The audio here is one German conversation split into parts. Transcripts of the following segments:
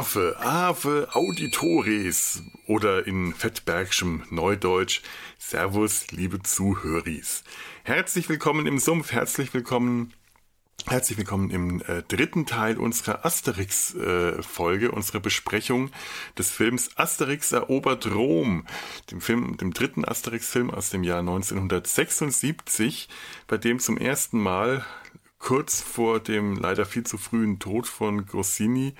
Ave, Ave Auditores oder in fettbergschem Neudeutsch Servus, liebe Zuhöris. Herzlich willkommen im Sumpf, herzlich willkommen Herzlich willkommen im äh, dritten Teil unserer Asterix-Folge, äh, unserer Besprechung des Films Asterix erobert Rom, dem Film, dem dritten Asterix-Film aus dem Jahr 1976, bei dem zum ersten Mal kurz vor dem leider viel zu frühen Tod von Goscinny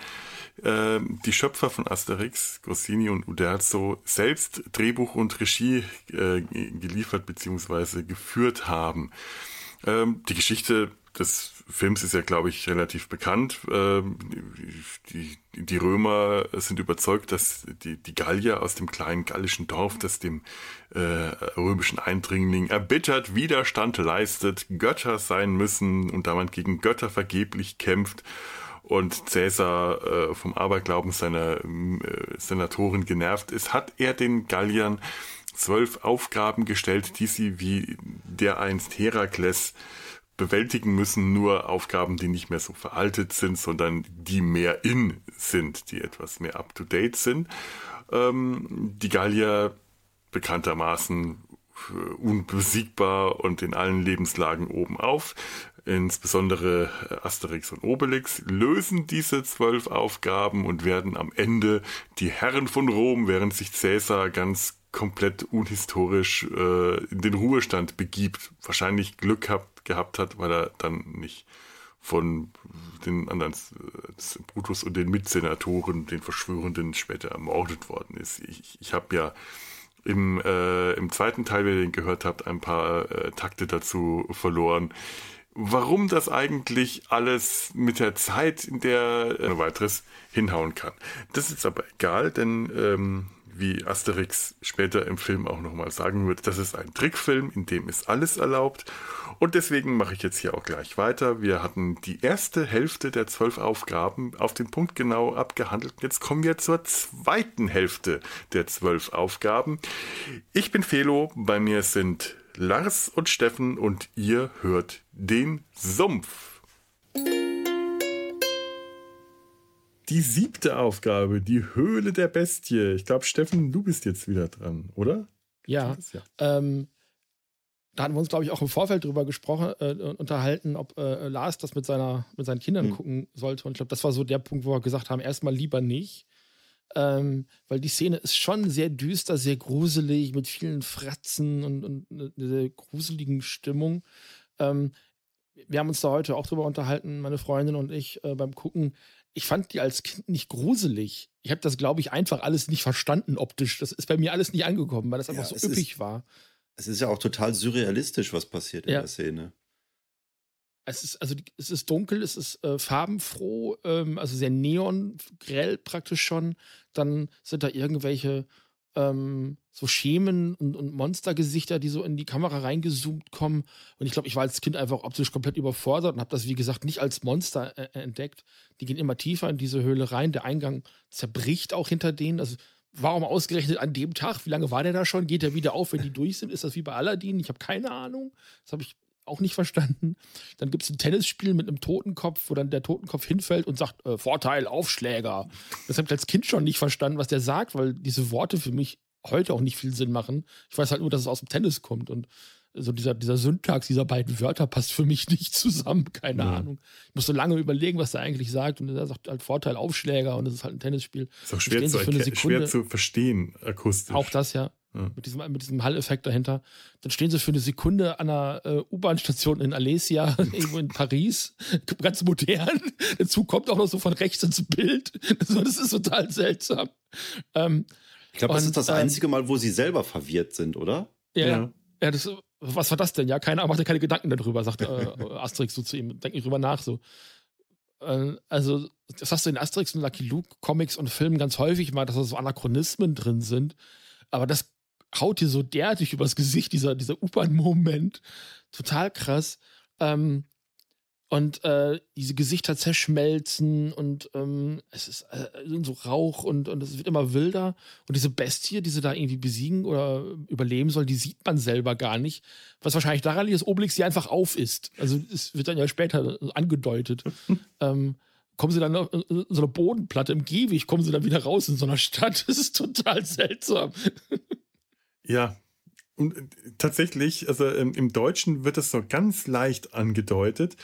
äh, die Schöpfer von Asterix, Goscinny und Uderzo, selbst Drehbuch und Regie äh, geliefert bzw. geführt haben. Ähm, die Geschichte des Films ist ja, glaube ich, relativ bekannt. Ähm, die, die Römer sind überzeugt, dass die, die Gallier aus dem kleinen gallischen Dorf, das dem äh, römischen Eindringling erbittert Widerstand leistet, Götter sein müssen und da man gegen Götter vergeblich kämpft und Cäsar äh, vom Aberglauben seiner äh, Senatoren genervt ist, hat er den Galliern zwölf Aufgaben gestellt, die sie wie dereinst Herakles bewältigen müssen, nur Aufgaben, die nicht mehr so veraltet sind, sondern die mehr in sind, die etwas mehr up-to-date sind. Ähm, die Gallier bekanntermaßen äh, unbesiegbar und in allen Lebenslagen oben auf. Insbesondere Asterix und Obelix lösen diese zwölf Aufgaben und werden am Ende die Herren von Rom, während sich Cäsar ganz komplett unhistorisch äh, in den Ruhestand begibt. Wahrscheinlich Glück gehabt, gehabt hat, weil er dann nicht von den anderen äh, Brutus und den Mitsenatoren, den Verschwörenden, später ermordet worden ist. Ich, ich habe ja im, äh, im zweiten Teil, wenn ihr den gehört habt, ein paar äh, Takte dazu verloren. Warum das eigentlich alles mit der Zeit, in der äh, weiteres hinhauen kann. Das ist aber egal, denn ähm, wie Asterix später im Film auch nochmal sagen wird, das ist ein Trickfilm, in dem ist alles erlaubt. Und deswegen mache ich jetzt hier auch gleich weiter. Wir hatten die erste Hälfte der zwölf Aufgaben auf den Punkt genau abgehandelt. Jetzt kommen wir zur zweiten Hälfte der zwölf Aufgaben. Ich bin Felo, bei mir sind Lars und Steffen und ihr hört den Sumpf. Die siebte Aufgabe, die Höhle der Bestie. Ich glaube, Steffen, du bist jetzt wieder dran, oder? Ja. ja. Ähm, da hatten wir uns, glaube ich, auch im Vorfeld drüber gesprochen, äh, unterhalten, ob äh, Lars das mit, seiner, mit seinen Kindern hm. gucken sollte. Und ich glaube, das war so der Punkt, wo wir gesagt haben, erstmal lieber nicht. Ähm, weil die Szene ist schon sehr düster, sehr gruselig, mit vielen Fratzen und, und eine sehr gruseligen Stimmung. Ähm, wir haben uns da heute auch drüber unterhalten, meine Freundin und ich, äh, beim Gucken ich fand die als Kind nicht gruselig. Ich habe das, glaube ich, einfach alles nicht verstanden optisch. Das ist bei mir alles nicht angekommen, weil das einfach ja, so üppig ist, war. Es ist ja auch total surrealistisch, was passiert in ja. der Szene. Es ist, also, es ist dunkel, es ist äh, farbenfroh, ähm, also sehr neongrell praktisch schon. Dann sind da irgendwelche ähm, so Schemen und, und Monstergesichter, die so in die Kamera reingezoomt kommen. Und ich glaube, ich war als Kind einfach optisch komplett überfordert und habe das, wie gesagt, nicht als Monster äh, äh, entdeckt. Die gehen immer tiefer in diese Höhle rein. Der Eingang zerbricht auch hinter denen. Also warum ausgerechnet an dem Tag? Wie lange war der da schon? Geht der wieder auf, wenn die durch sind? Ist das wie bei Aladdin? Ich habe keine Ahnung. Das habe ich auch nicht verstanden. Dann gibt es ein Tennisspiel mit einem Totenkopf, wo dann der Totenkopf hinfällt und sagt, äh, Vorteil, Aufschläger. Das habe ich als Kind schon nicht verstanden, was der sagt, weil diese Worte für mich heute auch nicht viel Sinn machen. Ich weiß halt nur, dass es aus dem Tennis kommt und so dieser, dieser Syntax dieser beiden Wörter passt für mich nicht zusammen, keine ja. Ahnung. Ich muss so lange überlegen, was er eigentlich sagt und er sagt halt Vorteil Aufschläger und es ist halt ein Tennisspiel. Ist auch schwer, zu, schwer zu verstehen akustisch. Auch das, ja. Ja. Mit, diesem, mit diesem Hall-Effekt dahinter. Dann stehen sie für eine Sekunde an einer äh, U-Bahn-Station in Alesia, irgendwo in Paris, ganz modern. Dazu kommt auch noch so von rechts ins Bild. Das ist total seltsam. Ähm, ich glaube, das ist das ähm, einzige Mal, wo sie selber verwirrt sind, oder? Ja, ja. ja das, was war das denn? Ja, keiner macht ja keine Gedanken darüber, sagt äh, Asterix so zu ihm. Denk nicht drüber nach, so. Äh, also, das hast du in Asterix und Lucky Luke Comics und Filmen ganz häufig mal, dass da so Anachronismen drin sind. Aber das haut dir so derartig übers Gesicht, dieser, dieser U-Bahn-Moment. Total krass. Ähm, und äh, diese Gesichter zerschmelzen und ähm, es ist äh, so Rauch und, und es wird immer wilder. Und diese Bestie, die sie da irgendwie besiegen oder überleben soll, die sieht man selber gar nicht. Was wahrscheinlich daran liegt, dass Obelix sie einfach auf ist. Also es wird dann ja später angedeutet. ähm, kommen sie dann auf so eine Bodenplatte im Gehweg, kommen sie dann wieder raus in so einer Stadt. Das ist total seltsam. Ja, und äh, tatsächlich, also ähm, im Deutschen wird das so ganz leicht angedeutet.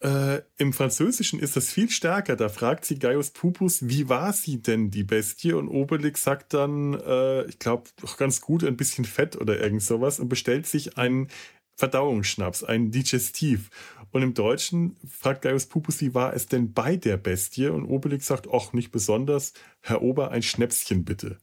Äh, Im Französischen ist das viel stärker. Da fragt sie Gaius Pupus, wie war sie denn, die Bestie? Und Obelix sagt dann, äh, ich glaube, ganz gut, ein bisschen Fett oder irgend sowas und bestellt sich einen Verdauungsschnaps, einen Digestiv. Und im Deutschen fragt Gaius Pupus, wie war es denn bei der Bestie? Und Obelix sagt, ach, nicht besonders. Herr Ober, ein Schnäpschen bitte.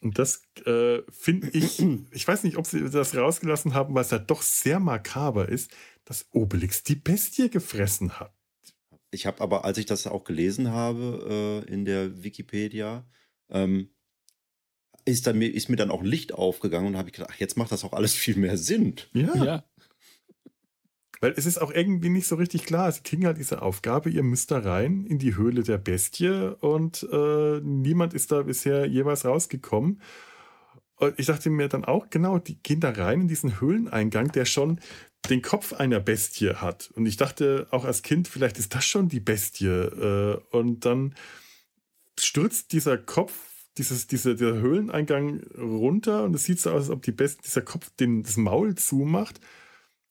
Und das äh, finde ich, ich weiß nicht, ob sie das rausgelassen haben, weil es ja doch sehr makaber ist, dass Obelix die Bestie gefressen hat. Ich habe aber, als ich das auch gelesen habe äh, in der Wikipedia, ähm, ist, dann, ist mir dann auch Licht aufgegangen und habe ich gedacht, ach, jetzt macht das auch alles viel mehr Sinn. Ja. ja. Weil es ist auch irgendwie nicht so richtig klar. Sie kriegen halt diese Aufgabe, ihr müsst da rein in die Höhle der Bestie und äh, niemand ist da bisher jeweils rausgekommen. Und ich dachte mir dann auch, genau, die gehen da rein in diesen Höhleneingang, der schon den Kopf einer Bestie hat. Und ich dachte auch als Kind, vielleicht ist das schon die Bestie. Äh, und dann stürzt dieser Kopf dieses, dieser, dieser Höhleneingang runter und es sieht so aus, als ob die Best, dieser Kopf den, das Maul zumacht.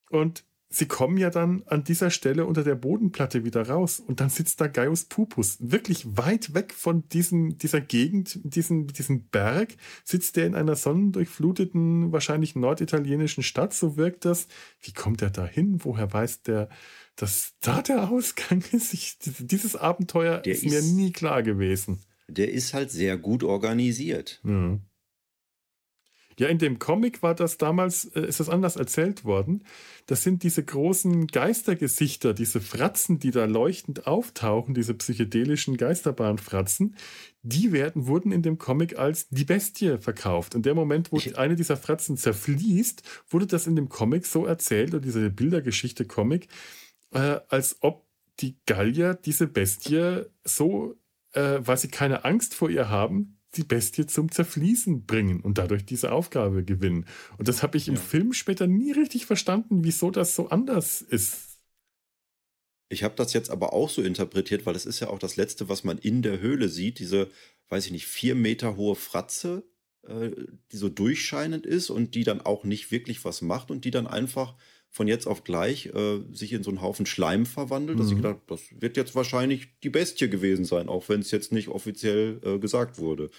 Und sie kommen ja dann an dieser Stelle unter der Bodenplatte wieder raus und dann sitzt da Gaius Pupus, wirklich weit weg von diesem, dieser Gegend, diesem, diesem Berg, sitzt der in einer sonnendurchfluteten, wahrscheinlich norditalienischen Stadt, so wirkt das. Wie kommt er da hin? Woher weiß der, dass da der Ausgang ist? Ich, dieses Abenteuer ist, ist mir nie klar gewesen. Der ist halt sehr gut organisiert. Mhm. Ja, in dem Comic war das damals, äh, ist das anders erzählt worden. Das sind diese großen Geistergesichter, diese Fratzen, die da leuchtend auftauchen, diese psychedelischen Geisterbahnfratzen, die werden, wurden in dem Comic als die Bestie verkauft. Und der Moment, wo ich, eine dieser Fratzen zerfließt, wurde das in dem Comic so erzählt, oder diese Bildergeschichte-Comic, äh, als ob die Gallier diese Bestie so, äh, weil sie keine Angst vor ihr haben, die Bestie zum Zerfließen bringen und dadurch diese Aufgabe gewinnen. Und das habe ich im ja. Film später nie richtig verstanden, wieso das so anders ist. Ich habe das jetzt aber auch so interpretiert, weil das ist ja auch das Letzte, was man in der Höhle sieht. Diese, weiß ich nicht, vier Meter hohe Fratze, äh, die so durchscheinend ist und die dann auch nicht wirklich was macht und die dann einfach von jetzt auf gleich äh, sich in so einen Haufen Schleim verwandelt, mhm. dass ich mhm. gedacht, das wird jetzt wahrscheinlich die Bestie gewesen sein, auch wenn es jetzt nicht offiziell äh, gesagt wurde.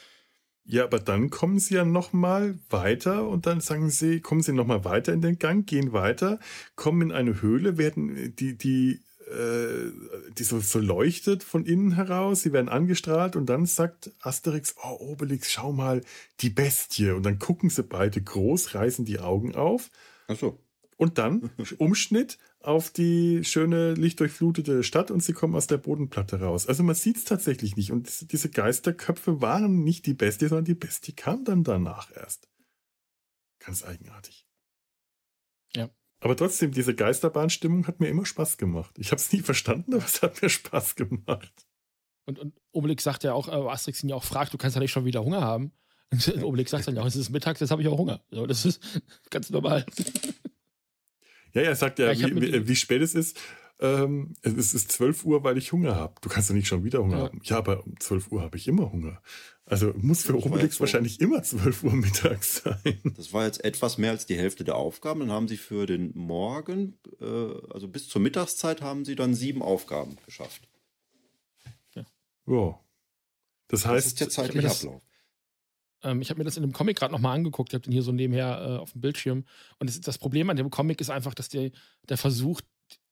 Ja, aber dann kommen sie ja noch mal weiter und dann sagen sie, kommen sie noch mal weiter in den Gang, gehen weiter, kommen in eine Höhle, werden die die äh, die so, so leuchtet von innen heraus, sie werden angestrahlt und dann sagt Asterix, oh Obelix, schau mal, die Bestie und dann gucken sie beide groß, reißen die Augen auf. Ach so. Und dann Umschnitt auf die schöne lichtdurchflutete Stadt und sie kommen aus der Bodenplatte raus. Also man sieht es tatsächlich nicht. Und diese Geisterköpfe waren nicht die Bestie, sondern die Bestie kam dann danach erst. Ganz eigenartig. Ja. Aber trotzdem, diese Geisterbahnstimmung hat mir immer Spaß gemacht. Ich habe es nie verstanden, aber es hat mir Spaß gemacht. Und, und Obelix sagt ja auch, äh, Asterix ihn ja auch fragt, du kannst ja nicht schon wieder Hunger haben. Und Obelix sagt dann ja, es ist Mittag, jetzt habe ich auch Hunger. So, das ist ganz normal. Ja, er sagt ja, ja wie, wie, wie, spät es ist. Ähm, es ist 12 Uhr, weil ich Hunger habe. Du kannst ja nicht schon wieder Hunger ja. haben. Ja, aber um 12 Uhr habe ich immer Hunger. Also muss für Obelix so, wahrscheinlich immer 12 Uhr mittags sein. Das war jetzt etwas mehr als die Hälfte der Aufgaben. Dann haben sie für den Morgen, äh, also bis zur Mittagszeit, haben sie dann sieben Aufgaben geschafft. Ja. ja. Das heißt, das ist der zeitliche Ablauf. Ähm, ich habe mir das in dem Comic gerade nochmal angeguckt. Ich habe den hier so nebenher äh, auf dem Bildschirm. Und das, das, Problem an dem Comic ist einfach, dass der, der versucht,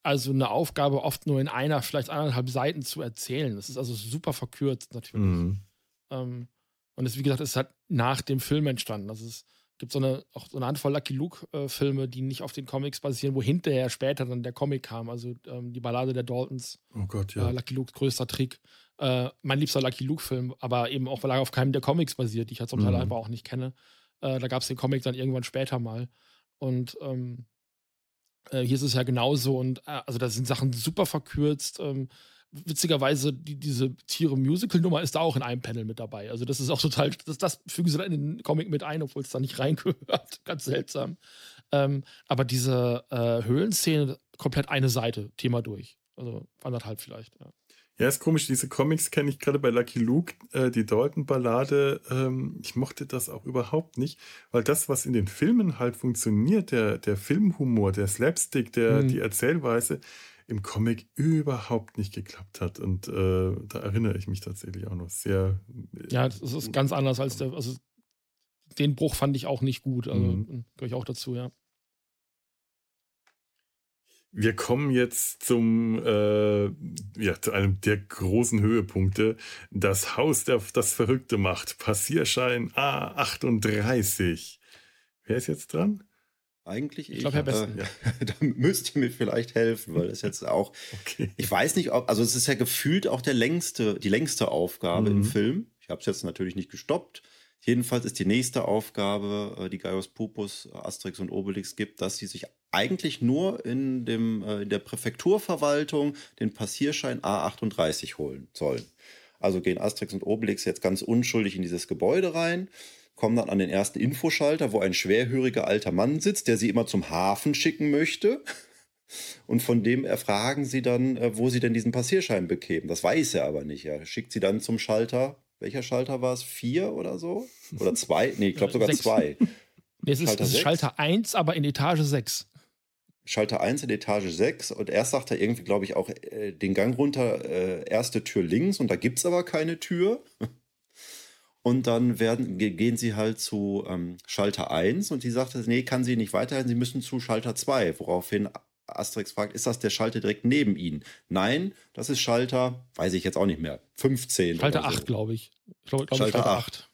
also eine Aufgabe oft nur in einer, vielleicht anderthalb Seiten zu erzählen. Das ist also super verkürzt natürlich. Mhm. Ähm, und das, wie gesagt, ist halt nach dem Film entstanden. Also es gibt so eine, auch so eine Handvoll Lucky Luke-Filme, äh, die nicht auf den Comics basieren, wo hinterher später dann der Comic kam. Also ähm, die Ballade der Daltons. Oh Gott, ja. Äh, Lucky Luke, größter Trick äh, mein liebster Lucky Luke-Film, aber eben auch, weil er auf keinem der Comics basiert, die ich ja zum Teil mhm. einfach auch nicht kenne. Äh, da gab es den Comic dann irgendwann später mal. Und ähm, äh, hier ist es ja genauso. Und äh, also da sind Sachen super verkürzt. Ähm, witzigerweise, die, diese Tiere-Musical-Nummer ist da auch in einem Panel mit dabei. Also, das ist auch total, das, das fügen sie dann in den Comic mit ein, obwohl es da nicht reingehört. Ganz seltsam. Ähm, aber diese äh, Höhlenszene, komplett eine Seite, Thema durch. Also anderthalb vielleicht, ja. Ja, ist komisch. Diese Comics kenne ich gerade bei Lucky Luke, äh, die Dalton-Ballade. Ähm, ich mochte das auch überhaupt nicht, weil das, was in den Filmen halt funktioniert, der, der Filmhumor, der Slapstick, der, mhm. die Erzählweise, im Comic überhaupt nicht geklappt hat. Und äh, da erinnere ich mich tatsächlich auch noch sehr. Äh, ja, das ist ganz anders als der. Also den Bruch fand ich auch nicht gut. Also mhm. gehöre ich auch dazu, ja. Wir kommen jetzt zum, äh, ja, zu einem der großen Höhepunkte. Das Haus, der das Verrückte macht. Passierschein A38. Wer ist jetzt dran? Eigentlich ich. Glaub, Herr Besten. Äh, da müsst ihr mir vielleicht helfen, weil das jetzt auch. okay. Ich weiß nicht, ob, also es ist ja gefühlt auch der längste, die längste Aufgabe mhm. im Film. Ich habe es jetzt natürlich nicht gestoppt. Jedenfalls ist die nächste Aufgabe, äh, die Gaius Pupus, Asterix und Obelix gibt, dass sie sich eigentlich nur in, dem, äh, in der Präfekturverwaltung den Passierschein A38 holen sollen. Also gehen Asterix und Obelix jetzt ganz unschuldig in dieses Gebäude rein, kommen dann an den ersten Infoschalter, wo ein schwerhöriger alter Mann sitzt, der sie immer zum Hafen schicken möchte. Und von dem erfragen sie dann, äh, wo sie denn diesen Passierschein bekämen. Das weiß er aber nicht. Er schickt sie dann zum Schalter welcher Schalter war es? Vier oder so? Oder zwei? Nee, ich glaube sogar Sechs. zwei. Nee, es Schalter ist, ist Schalter 1, aber in Etage 6. Schalter 1 in Etage 6 und erst sagt er irgendwie, glaube ich, auch äh, den Gang runter, äh, erste Tür links und da gibt es aber keine Tür. Und dann werden, gehen sie halt zu ähm, Schalter 1 und die sagt, nee, kann sie nicht weiterhin, sie müssen zu Schalter 2, woraufhin Asterix fragt, ist das der Schalter direkt neben Ihnen? Nein, das ist Schalter, weiß ich jetzt auch nicht mehr, 15. Schalter so. 8, glaube ich. ich glaub, glaub Schalter, Schalter 8. 8.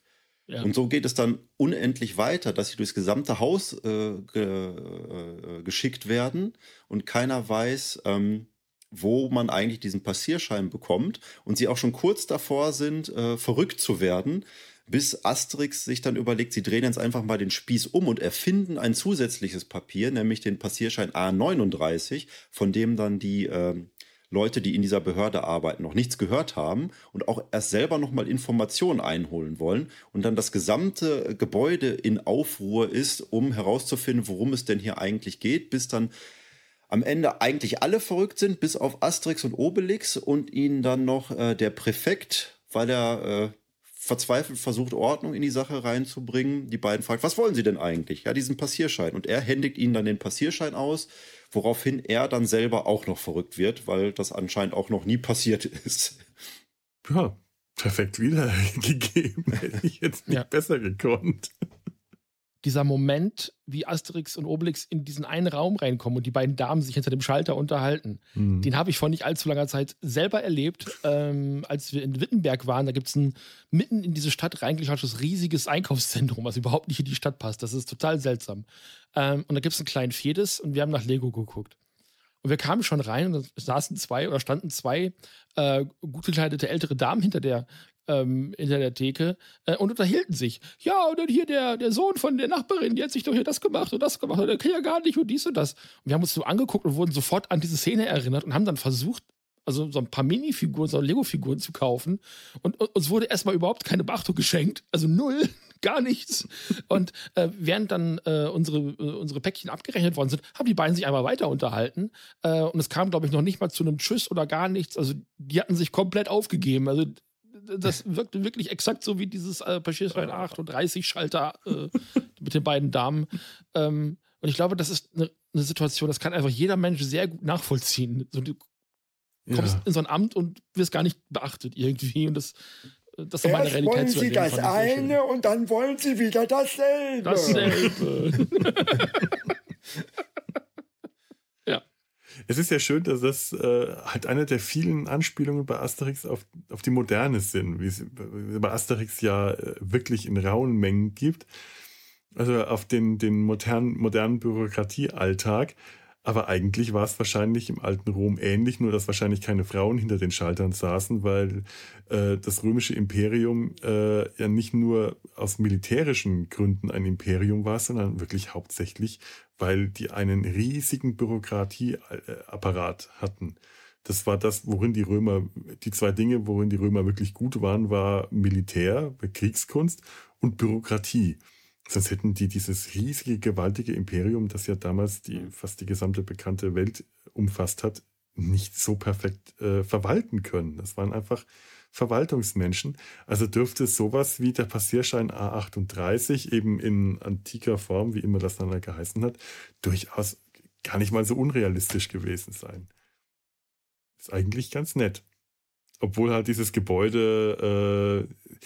Ja. Und so geht es dann unendlich weiter, dass sie durchs gesamte Haus äh, ge, äh, geschickt werden und keiner weiß, ähm, wo man eigentlich diesen Passierschein bekommt und sie auch schon kurz davor sind, äh, verrückt zu werden, bis Asterix sich dann überlegt, sie drehen jetzt einfach mal den Spieß um und erfinden ein zusätzliches Papier, nämlich den Passierschein A39, von dem dann die äh, Leute, die in dieser Behörde arbeiten, noch nichts gehört haben und auch erst selber nochmal Informationen einholen wollen und dann das gesamte Gebäude in Aufruhr ist, um herauszufinden, worum es denn hier eigentlich geht, bis dann am Ende eigentlich alle verrückt sind, bis auf Asterix und Obelix und ihnen dann noch äh, der Präfekt, weil er äh, verzweifelt versucht, Ordnung in die Sache reinzubringen. Die beiden fragt, was wollen Sie denn eigentlich? Ja, diesen Passierschein. Und er händigt ihnen dann den Passierschein aus, woraufhin er dann selber auch noch verrückt wird, weil das anscheinend auch noch nie passiert ist. Ja, perfekt wiedergegeben. Hätte ich jetzt nicht ja. besser gekonnt dieser Moment, wie Asterix und Obelix in diesen einen Raum reinkommen und die beiden Damen sich hinter dem Schalter unterhalten, mhm. den habe ich vor nicht allzu langer Zeit selber erlebt, ähm, als wir in Wittenberg waren. Da gibt es ein mitten in diese Stadt reingeschautes riesiges Einkaufszentrum, was überhaupt nicht in die Stadt passt. Das ist total seltsam. Ähm, und da gibt es einen kleinen Fedes und wir haben nach Lego geguckt. Und wir kamen schon rein und da saßen zwei oder standen zwei äh, gut gekleidete ältere Damen hinter der ähm, hinter der Theke äh, und unterhielten sich. Ja, und dann hier der, der Sohn von der Nachbarin, die hat sich doch hier das gemacht und das gemacht und der kann ja gar nicht und dies und das. Und wir haben uns so angeguckt und wurden sofort an diese Szene erinnert und haben dann versucht, also so ein paar Minifiguren, so Lego-Figuren zu kaufen. Und, und, uns wurde erstmal überhaupt keine Beachtung geschenkt. Also null, gar nichts. Und äh, während dann äh, unsere, äh, unsere Päckchen abgerechnet worden sind, haben die beiden sich einmal weiter unterhalten. Äh, und es kam, glaube ich, noch nicht mal zu einem Tschüss oder gar nichts. Also die hatten sich komplett aufgegeben. Also das wirkte wirklich exakt so wie dieses äh, Passierschein 38 Schalter äh, mit den beiden Damen. Ähm, und ich glaube, das ist eine, eine, Situation, das kann einfach jeder Mensch sehr gut nachvollziehen. So, du kommst ja. in so ein Amt und wirst gar nicht beachtet irgendwie. Und das, das ist meine Realität. wollen Sie das eine und dann wollen Sie wieder dasselbe. Dasselbe. Es ist ja schön, dass das äh, halt eine der vielen Anspielungen bei Asterix auf, auf die Moderne sind, wie es bei Asterix ja äh, wirklich in rauen Mengen gibt. Also auf den, den modernen, modernen Bürokratiealltag. Aber eigentlich war es wahrscheinlich im alten Rom ähnlich, nur dass wahrscheinlich keine Frauen hinter den Schaltern saßen, weil äh, das römische Imperium äh, ja nicht nur aus militärischen Gründen ein Imperium war, sondern wirklich hauptsächlich, weil die einen riesigen Bürokratieapparat hatten. Das war das, worin die Römer, die zwei Dinge, worin die Römer wirklich gut waren, war Militär, Kriegskunst und Bürokratie. Sonst hätten die dieses riesige, gewaltige Imperium, das ja damals die, fast die gesamte bekannte Welt umfasst hat, nicht so perfekt äh, verwalten können. Das waren einfach Verwaltungsmenschen. Also dürfte sowas wie der Passierschein A38 eben in antiker Form, wie immer das dann geheißen hat, durchaus gar nicht mal so unrealistisch gewesen sein. Ist eigentlich ganz nett. Obwohl halt dieses Gebäude, äh,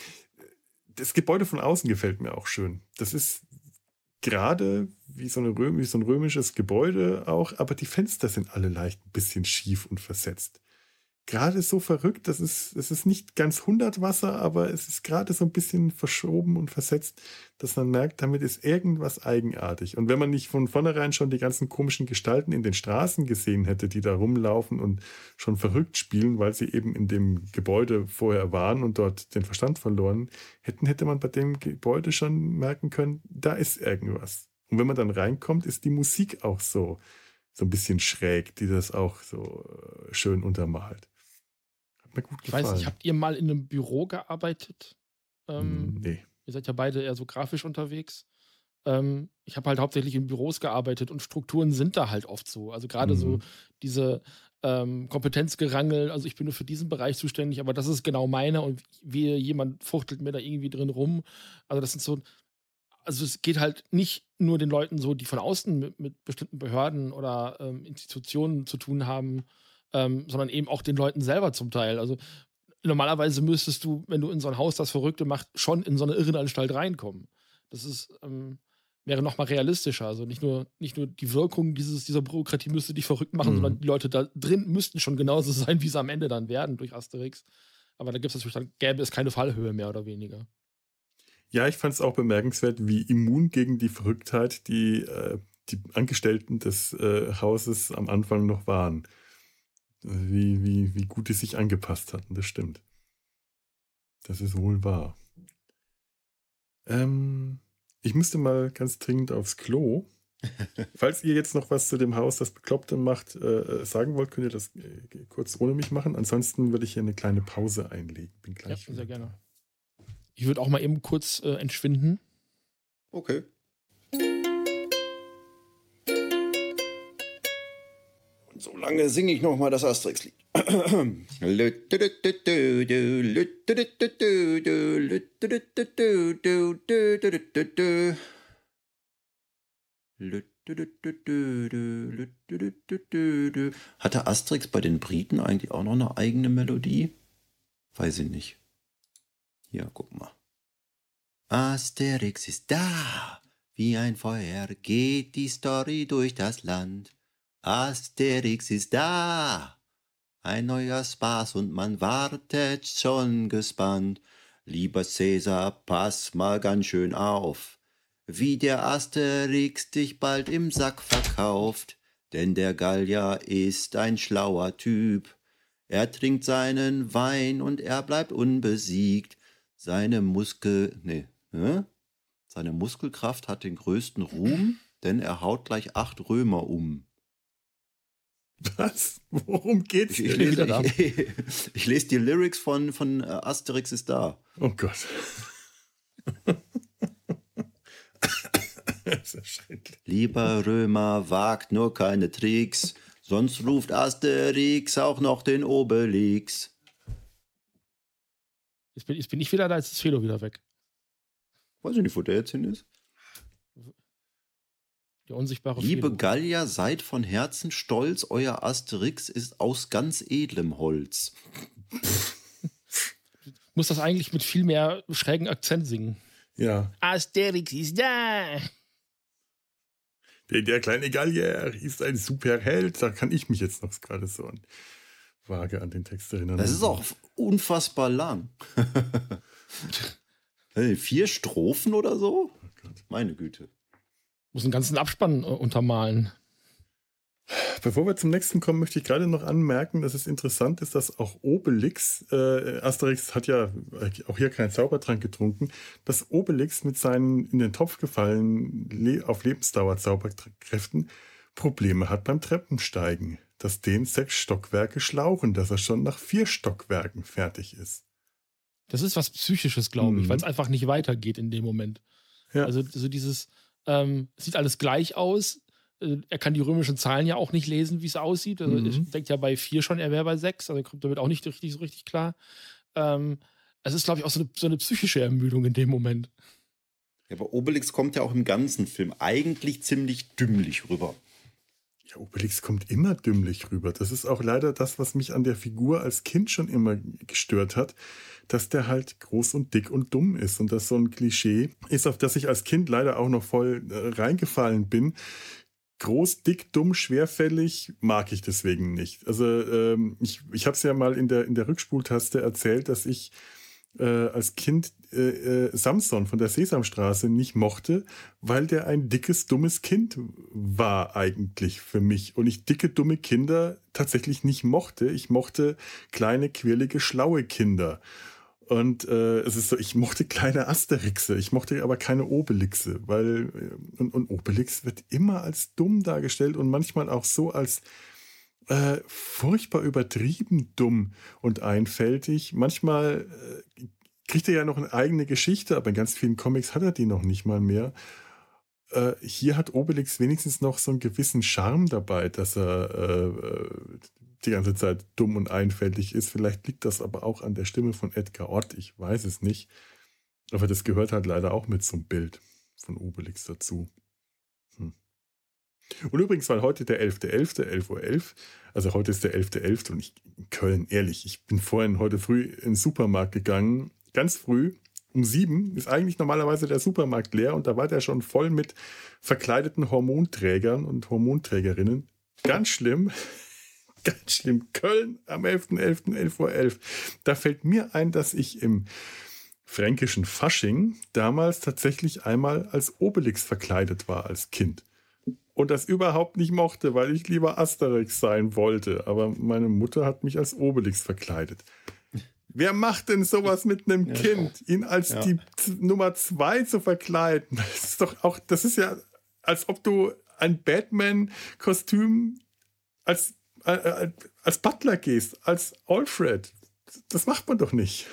das Gebäude von außen gefällt mir auch schön. Das ist gerade wie so, wie so ein römisches Gebäude auch, aber die Fenster sind alle leicht ein bisschen schief und versetzt gerade so verrückt, das ist, es ist nicht ganz 100 Wasser, aber es ist gerade so ein bisschen verschoben und versetzt, dass man merkt, damit ist irgendwas eigenartig. Und wenn man nicht von vornherein schon die ganzen komischen Gestalten in den Straßen gesehen hätte, die da rumlaufen und schon verrückt spielen, weil sie eben in dem Gebäude vorher waren und dort den Verstand verloren hätten, hätte man bei dem Gebäude schon merken können, da ist irgendwas. Und wenn man dann reinkommt, ist die Musik auch so, so ein bisschen schräg, die das auch so äh, schön untermalt mir gut gefallen. Ich weiß nicht, habt ihr mal in einem Büro gearbeitet? Ähm, nee. Ihr seid ja beide eher so grafisch unterwegs. Ähm, ich habe halt hauptsächlich in Büros gearbeitet und Strukturen sind da halt oft so. Also gerade mhm. so diese ähm, Kompetenzgerangel, also ich bin nur für diesen Bereich zuständig, aber das ist genau meine und wie jemand fuchtelt mir da irgendwie drin rum. Also das sind so, also es geht halt nicht nur den Leuten so, die von außen mit, mit bestimmten Behörden oder ähm, Institutionen zu tun haben, ähm, sondern eben auch den Leuten selber zum Teil. Also normalerweise müsstest du, wenn du in so ein Haus das Verrückte macht, schon in so eine Irrenanstalt reinkommen. Das ist, ähm, wäre nochmal realistischer. Also nicht nur, nicht nur die Wirkung dieses, dieser Bürokratie müsste dich verrückt machen, mhm. sondern die Leute da drin müssten schon genauso sein, wie sie am Ende dann werden durch Asterix. Aber da gibt es natürlich dann, gäbe es keine Fallhöhe mehr oder weniger. Ja, ich fand es auch bemerkenswert, wie immun gegen die Verrücktheit die, äh, die Angestellten des äh, Hauses am Anfang noch waren wie, wie, wie gut die sich angepasst hatten. Das stimmt. Das ist wohl wahr. Ähm, ich müsste mal ganz dringend aufs Klo. Falls ihr jetzt noch was zu dem Haus, das Bekloppte macht, äh, sagen wollt, könnt ihr das äh, kurz ohne mich machen. Ansonsten würde ich hier eine kleine Pause einlegen. Bin gleich. Ja, sehr gerne. Ich würde auch mal eben kurz äh, entschwinden. Okay. So lange singe ich noch mal das Asterix-Lied. Hatte Asterix bei den Briten eigentlich auch noch eine eigene Melodie? Weiß ich nicht. Hier, guck mal. Asterix ist da, wie ein Feuer geht die Story durch das Land. Asterix ist da. Ein neuer Spaß und man wartet schon gespannt. Lieber Cäsar, pass mal ganz schön auf, wie der Asterix dich bald im Sack verkauft. Denn der Gallier ist ein schlauer Typ. Er trinkt seinen Wein und er bleibt unbesiegt. Seine Muskel, nee, ne? Seine Muskelkraft hat den größten Ruhm, denn er haut gleich acht Römer um. Was? Worum geht's? Ich, ich, lese, ich, ich, lese die Lyrics von, von äh, Asterix ist da. Oh Gott. Lieber Römer, wagt nur keine Tricks, sonst ruft Asterix auch noch den Obelix. Jetzt bin, jetzt bin ich wieder da, jetzt ist Felo wieder weg. Weiß ich nicht, wo der jetzt hin ist. Der unsichtbare Liebe Fehler. Gallier, seid von Herzen stolz, euer Asterix ist aus ganz edlem Holz. muss das eigentlich mit viel mehr schrägen Akzent singen. Ja. Asterix ist da. Der, der kleine Gallier ist ein Superheld. Da kann ich mich jetzt noch gerade so vage an den Text erinnern. Das ist auch unfassbar lang. Vier Strophen oder so? Oh Meine Güte. Muss einen ganzen Abspann äh, untermalen. Bevor wir zum nächsten kommen, möchte ich gerade noch anmerken, dass es interessant ist, dass auch Obelix, äh, Asterix hat ja auch hier keinen Zaubertrank getrunken, dass Obelix mit seinen in den Topf gefallen le auf Lebensdauer Zauberkräften Probleme hat beim Treppensteigen, dass den sechs Stockwerke schlauchen, dass er schon nach vier Stockwerken fertig ist. Das ist was Psychisches, glaube ich, mhm. weil es einfach nicht weitergeht in dem Moment. Ja. Also, also dieses, ähm, es sieht alles gleich aus. äh, er kann die römischen Zahlen ja auch nicht lesen, wie es aussieht. Also mhm. Ich denke ja bei vier schon, er wäre bei sechs, also kommt damit auch nicht richtig, so richtig klar. Ähm, es ist, glaube ich, auch so eine, so eine psychische Ermüdung in dem Moment. Ja, aber Obelix kommt ja auch im ganzen Film eigentlich ziemlich dümmlich rüber. Ja, Obelix kommt immer dümmlich rüber. Das ist auch leider das, was mich an der Figur als Kind schon immer gestört hat, dass der halt groß und dick und dumm ist und das so ein Klischee ist, auf das ich als Kind leider auch noch voll äh, reingefallen bin. Groß, dick, dumm, schwerfällig mag ich deswegen nicht. Also ähm, ich, ich habe es ja mal in der, in der Rückspultaste erzählt, dass ich äh, als Kind äh, äh, Samson von der Sesamstraße nicht mochte, weil der ein dickes, dummes Kind war eigentlich für mich. Und ich dicke, dumme Kinder tatsächlich nicht mochte. Ich mochte kleine, quirlige, schlaue Kinder. Und äh, es ist so, ich mochte kleine Asterixe, ich mochte aber keine Obelixe, weil äh, und, und Obelix wird immer als dumm dargestellt und manchmal auch so als äh, furchtbar übertrieben dumm und einfältig. Manchmal äh, kriegt er ja noch eine eigene Geschichte, aber in ganz vielen Comics hat er die noch nicht mal mehr. Äh, hier hat Obelix wenigstens noch so einen gewissen Charme dabei, dass er äh, die ganze Zeit dumm und einfältig ist. Vielleicht liegt das aber auch an der Stimme von Edgar Ott, ich weiß es nicht. Aber das gehört halt leider auch mit zum Bild von Obelix dazu. Und übrigens, weil heute der 11.11., 11.11 Uhr, 11, also heute ist der 11.11. .11. und ich in Köln, ehrlich, ich bin vorhin heute früh in den Supermarkt gegangen, ganz früh, um sieben, ist eigentlich normalerweise der Supermarkt leer und da war der schon voll mit verkleideten Hormonträgern und Hormonträgerinnen. Ganz schlimm. Ganz schlimm. Köln am 11.11., 11.11 Uhr. 11. Da fällt mir ein, dass ich im fränkischen Fasching damals tatsächlich einmal als Obelix verkleidet war als Kind und das überhaupt nicht mochte, weil ich lieber Asterix sein wollte. Aber meine Mutter hat mich als Obelix verkleidet. Wer macht denn sowas mit einem ja. Kind? Ihn als ja. die Nummer zwei zu verkleiden? Das ist doch auch, das ist ja, als ob du ein Batman-Kostüm als, äh, äh, als Butler gehst, als Alfred. Das macht man doch nicht.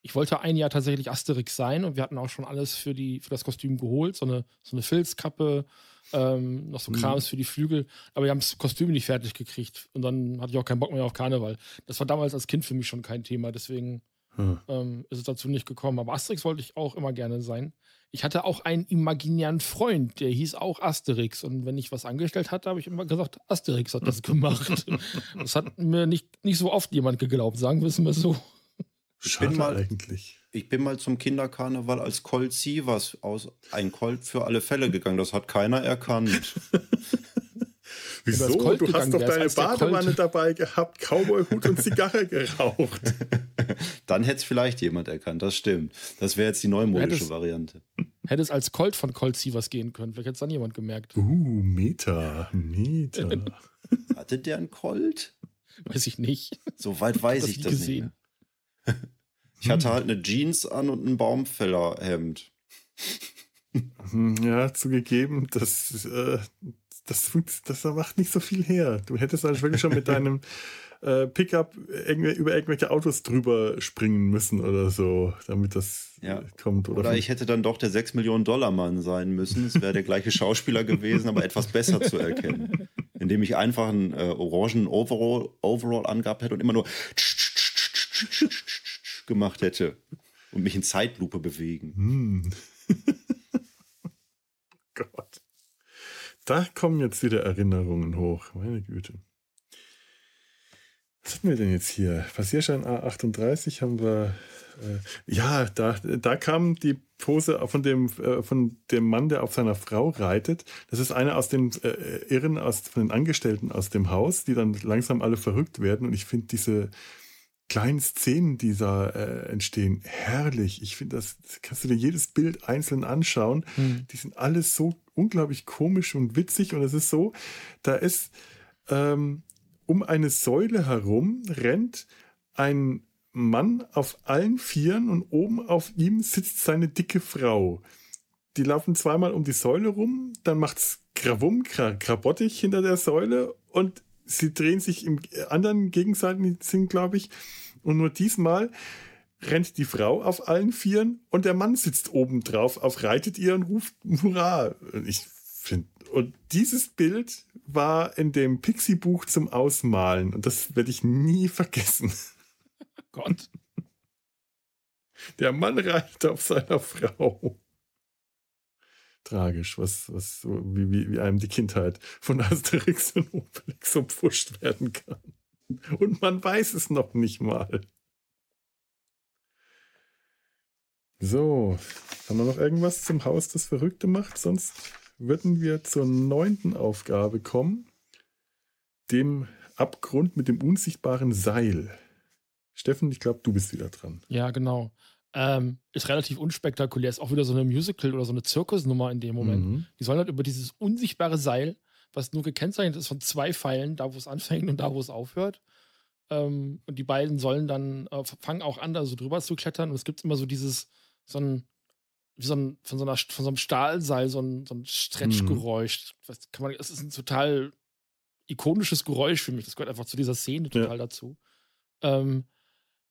Ich wollte ein Jahr tatsächlich Asterix sein und wir hatten auch schon alles für, die, für das Kostüm geholt. So eine, so eine Filzkappe, ähm, noch so. Krams mhm. für die Flügel, aber wir haben das Kostüm nicht fertig gekriegt und dann hatte ich auch keinen Bock mehr auf Karneval. Das war damals als Kind für mich schon kein Thema, deswegen mhm. ähm, ist es dazu nicht gekommen. Aber Asterix wollte ich auch immer gerne sein. Ich hatte auch einen imaginären Freund, der hieß auch Asterix. Und wenn ich was angestellt hatte, habe ich immer gesagt, Asterix hat das gemacht. das hat mir nicht, nicht so oft jemand geglaubt, sagen wir es mal so. Ich bin mal eigentlich. Ich bin mal zum Kinderkarneval als Colt Sievers aus ein Colt für alle Fälle gegangen. Das hat keiner erkannt. Wieso? Du hast doch deine Badewanne dabei gehabt, Cowboyhut und Zigarre geraucht. Dann hätte es vielleicht jemand erkannt, das stimmt. Das wäre jetzt die neumodische Variante. Hätte es als Colt von Colt Sievers gehen können. Vielleicht hätte es dann jemand gemerkt. Uh, Meter, Meter. Hatte der einen Colt? Weiß ich nicht. So weit weiß ich das gesehen. nicht. Ich hatte halt eine Jeans an und ein Baumfällerhemd. Hm, ja, zugegeben, das, äh, das, das macht nicht so viel her. Du hättest halt wirklich schon mit deinem äh, Pickup über irgendwelche Autos drüber springen müssen oder so, damit das ja. kommt. Oder, oder ich hätte dann doch der 6 Millionen Dollar Mann sein müssen. Es wäre der gleiche Schauspieler gewesen, aber etwas besser zu erkennen. Indem ich einfach einen äh, orangen Overall, Overall angehabt hätte und immer nur gemacht hätte und mich in Zeitlupe bewegen. Hm. Gott. Da kommen jetzt wieder Erinnerungen hoch. Meine Güte. Was hatten wir denn jetzt hier? Passierschein A38 haben wir. Äh, ja, da, da kam die Pose von dem, äh, von dem Mann, der auf seiner Frau reitet. Das ist einer aus den äh, Irren, aus, von den Angestellten aus dem Haus, die dann langsam alle verrückt werden. Und ich finde diese, kleinen Szenen, die da äh, entstehen, herrlich. Ich finde, das, das, kannst du dir jedes Bild einzeln anschauen. Mhm. Die sind alles so unglaublich komisch und witzig. Und es ist so, da ist ähm, um eine Säule herum rennt ein Mann auf allen Vieren und oben auf ihm sitzt seine dicke Frau. Die laufen zweimal um die Säule rum, dann macht's Krawum, Krabottig hinter der Säule und sie drehen sich im anderen gegenseitigen Sinn, glaube ich. Und nur diesmal rennt die Frau auf allen Vieren und der Mann sitzt oben drauf, auf reitet ihr und ruft Hurra. Ich finde, Und dieses Bild war in dem Pixie-Buch zum Ausmalen. Und das werde ich nie vergessen. Gott. Der Mann reitet auf seiner Frau. Tragisch, was, was wie, wie, wie einem die Kindheit von Asterix und Obelix so pfuscht werden kann. Und man weiß es noch nicht mal. So, haben wir noch irgendwas zum Haus, das Verrückte macht? Sonst würden wir zur neunten Aufgabe kommen, dem Abgrund mit dem unsichtbaren Seil. Steffen, ich glaube, du bist wieder dran. Ja, genau. Ähm, ist relativ unspektakulär. Ist auch wieder so eine Musical- oder so eine Zirkusnummer in dem Moment. Mhm. Die sollen halt über dieses unsichtbare Seil, was nur gekennzeichnet ist von zwei Pfeilen, da wo es anfängt und da wo es aufhört. Ähm, und die beiden sollen dann, äh, fangen auch an, da so drüber zu klettern. Und es gibt immer so dieses, so ein, wie so ein, von so, einer, von so einem Stahlseil, so ein, so ein Stretchgeräusch. Was kann man, es ist ein total ikonisches Geräusch für mich. Das gehört einfach zu dieser Szene Ja. total dazu. Ähm,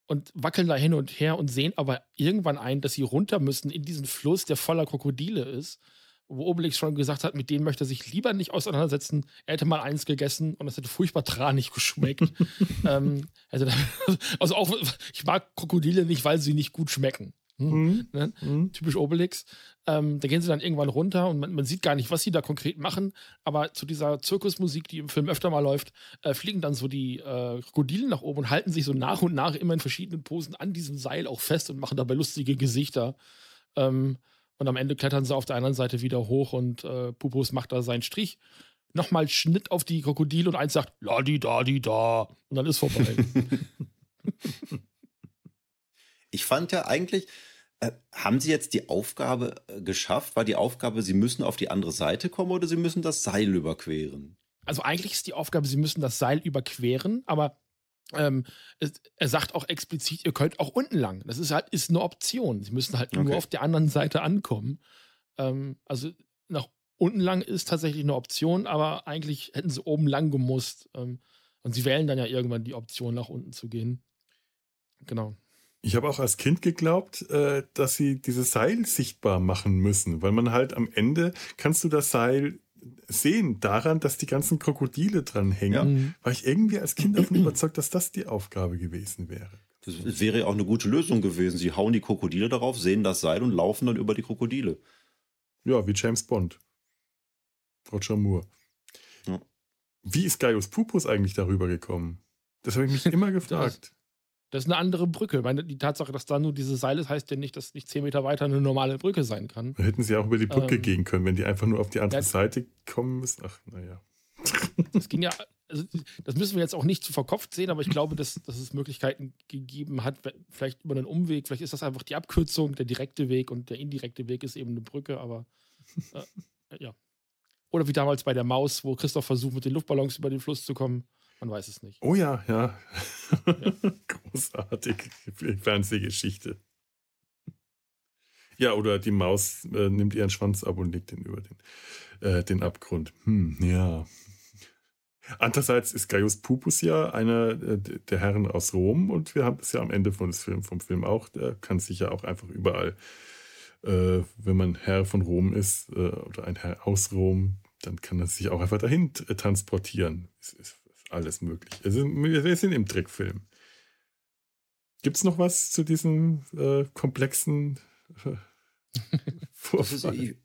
und wackeln da hin und her und sehen aber irgendwann ein, dass sie runter müssen in diesen Fluss, der voller Krokodile ist. Wo Obelix schon gesagt hat, mit denen möchte er sich lieber nicht auseinandersetzen. Er hätte mal eins gegessen und es hätte furchtbar tranig geschmeckt. ähm, also, also auch, ich mag Krokodile nicht, weil sie nicht gut schmecken. Hm. Mhm. Ne? Mhm. typisch Obelix. Ähm, da gehen sie dann irgendwann runter und man, man sieht gar nicht, was sie da konkret machen. Aber zu dieser Zirkusmusik, die im Film öfter mal läuft, äh, fliegen dann so die äh, Krokodile nach oben und halten sich so nach und nach immer in verschiedenen Posen an diesem Seil auch fest und machen dabei lustige Gesichter. Ähm, und am Ende klettern sie auf der anderen Seite wieder hoch und äh, Pupus macht da seinen Strich. Nochmal Schnitt auf die Krokodile und eins sagt, la di da di da. Und dann ist vorbei. Ich fand ja eigentlich, äh, haben Sie jetzt die Aufgabe äh, geschafft? War die Aufgabe, Sie müssen auf die andere Seite kommen oder Sie müssen das Seil überqueren? also eigentlich ist die Aufgabe, sie müssen das Seil überqueren, aber ähm, er sagt auch explizit, ihr könnt auch unten lang. Das ist halt ist eine Option. Sie müssen halt nur Okay. auf der anderen Seite ankommen. Ähm, also nach unten lang ist tatsächlich eine Option, aber eigentlich hätten sie oben lang gemusst. Ähm, und sie wählen dann ja irgendwann die Option, nach unten zu gehen. Genau. Ich habe auch als Kind geglaubt, äh, dass sie dieses Seil sichtbar machen müssen, weil man halt am Ende kannst du das Seil sehen daran, dass die ganzen Krokodile dran hängen. Ja. Mhm. War ich irgendwie als Kind davon überzeugt, dass das die Aufgabe gewesen wäre. Das wäre ja auch eine gute Lösung gewesen. Sie hauen die Krokodile darauf, sehen das Seil und laufen dann über die Krokodile. Ja, wie James Bond. Roger Moore. Ja. Wie ist Gaius Pupus eigentlich darüber gekommen? Das habe ich mich immer gefragt. Das ist eine andere Brücke. Ich meine, die Tatsache, dass da nur dieses Seil ist, heißt ja nicht, dass nicht zehn Meter weiter eine normale Brücke sein kann. Da hätten sie auch über die Brücke Ähm, gehen können, wenn die einfach nur auf die andere ja. Seite kommen müssen. Ach, naja. Das ging ja, also das müssen wir jetzt auch nicht zu verkopft sehen, aber ich glaube, dass, dass es Möglichkeiten gegeben hat, vielleicht über einen Umweg, vielleicht ist das einfach die Abkürzung, der direkte Weg und der indirekte Weg ist eben eine Brücke, aber äh, ja. Oder wie damals bei der Maus, wo Christoph versucht, mit den Luftballons über den Fluss zu kommen. Man weiß es nicht. Oh ja, ja. Großartig. Fernsehgeschichte. Ja, oder die Maus äh, nimmt ihren Schwanz ab und legt ihn über den, äh, den Abgrund. Hm, ja. Andererseits ist Gaius Pupus ja einer äh, der Herren aus Rom und wir haben das ja am Ende von des Film, vom Film auch. Der kann sich ja auch einfach überall, äh, wenn man Herr von Rom ist äh, oder ein Herr aus Rom, dann kann er sich auch einfach dahin transportieren. Es ist alles möglich. Also, wir sind im Trickfilm. Gibt es noch was zu diesem äh, komplexen äh, Das, ist, Vorfall? ich-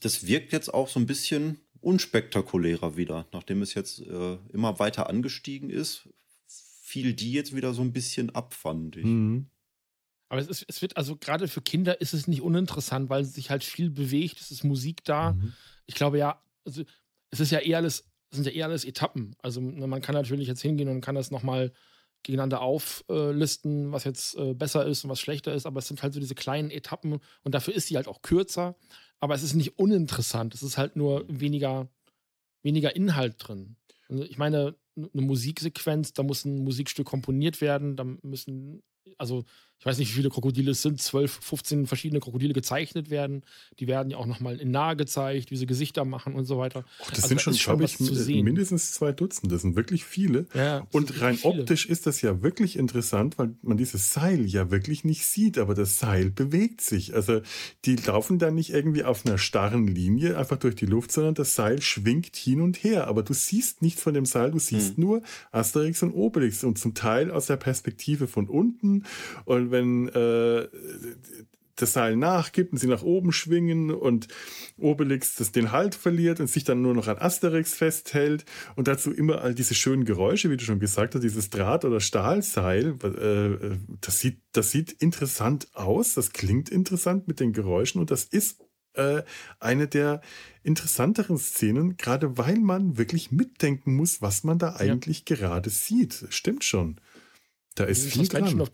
das wirkt jetzt auch so ein bisschen unspektakulärer wieder, nachdem es jetzt äh, immer weiter angestiegen ist, fiel die jetzt wieder so ein bisschen ab, fand ich. Mhm. Aber es, ist, es wird, also gerade für Kinder ist es nicht uninteressant, weil sich halt viel bewegt, es ist Musik da. Mhm. ich glaube ja, also es ist ja eher alles, es sind ja eher alles Etappen. Also ne, man kann natürlich jetzt hingehen und kann das nochmal gegeneinander auflisten, was jetzt äh, besser ist und was schlechter ist, aber es sind halt so diese kleinen Etappen und dafür ist sie halt auch kürzer, aber es ist nicht uninteressant. Es ist halt nur weniger, weniger Inhalt drin. Also ich meine, eine Musiksequenz, da muss ein Musikstück komponiert werden, da müssen, also ich weiß nicht, wie viele Krokodile es sind, 12, 15 verschiedene Krokodile gezeichnet werden. Die werden ja auch nochmal in nahe gezeigt, wie sie Gesichter machen und so weiter. Oh, das also sind da schon, glaube ich, mindestens zwei Dutzend. Das sind wirklich viele. Ja, und rein optisch ist das ja wirklich interessant, weil man dieses Seil ja wirklich nicht sieht, aber das Seil bewegt sich. Also die laufen da nicht irgendwie auf einer starren Linie einfach durch die Luft, sondern das Seil schwingt hin und her. Aber du siehst nichts von dem Seil, du siehst hm. nur Asterix und Obelix und zum Teil aus der Perspektive von unten. Und wenn äh, das Seil nachgibt und sie nach oben schwingen und Obelix das den Halt verliert und sich dann nur noch an Asterix festhält und dazu immer all diese schönen Geräusche, wie du schon gesagt hast, dieses Draht- oder Stahlseil, äh, das, sieht, das sieht interessant aus, das klingt interessant mit den Geräuschen und das ist äh, eine der interessanteren Szenen, gerade weil man wirklich mitdenken muss, was man da eigentlich ja. gerade sieht. Stimmt schon. Da ist viel dran. Suspension of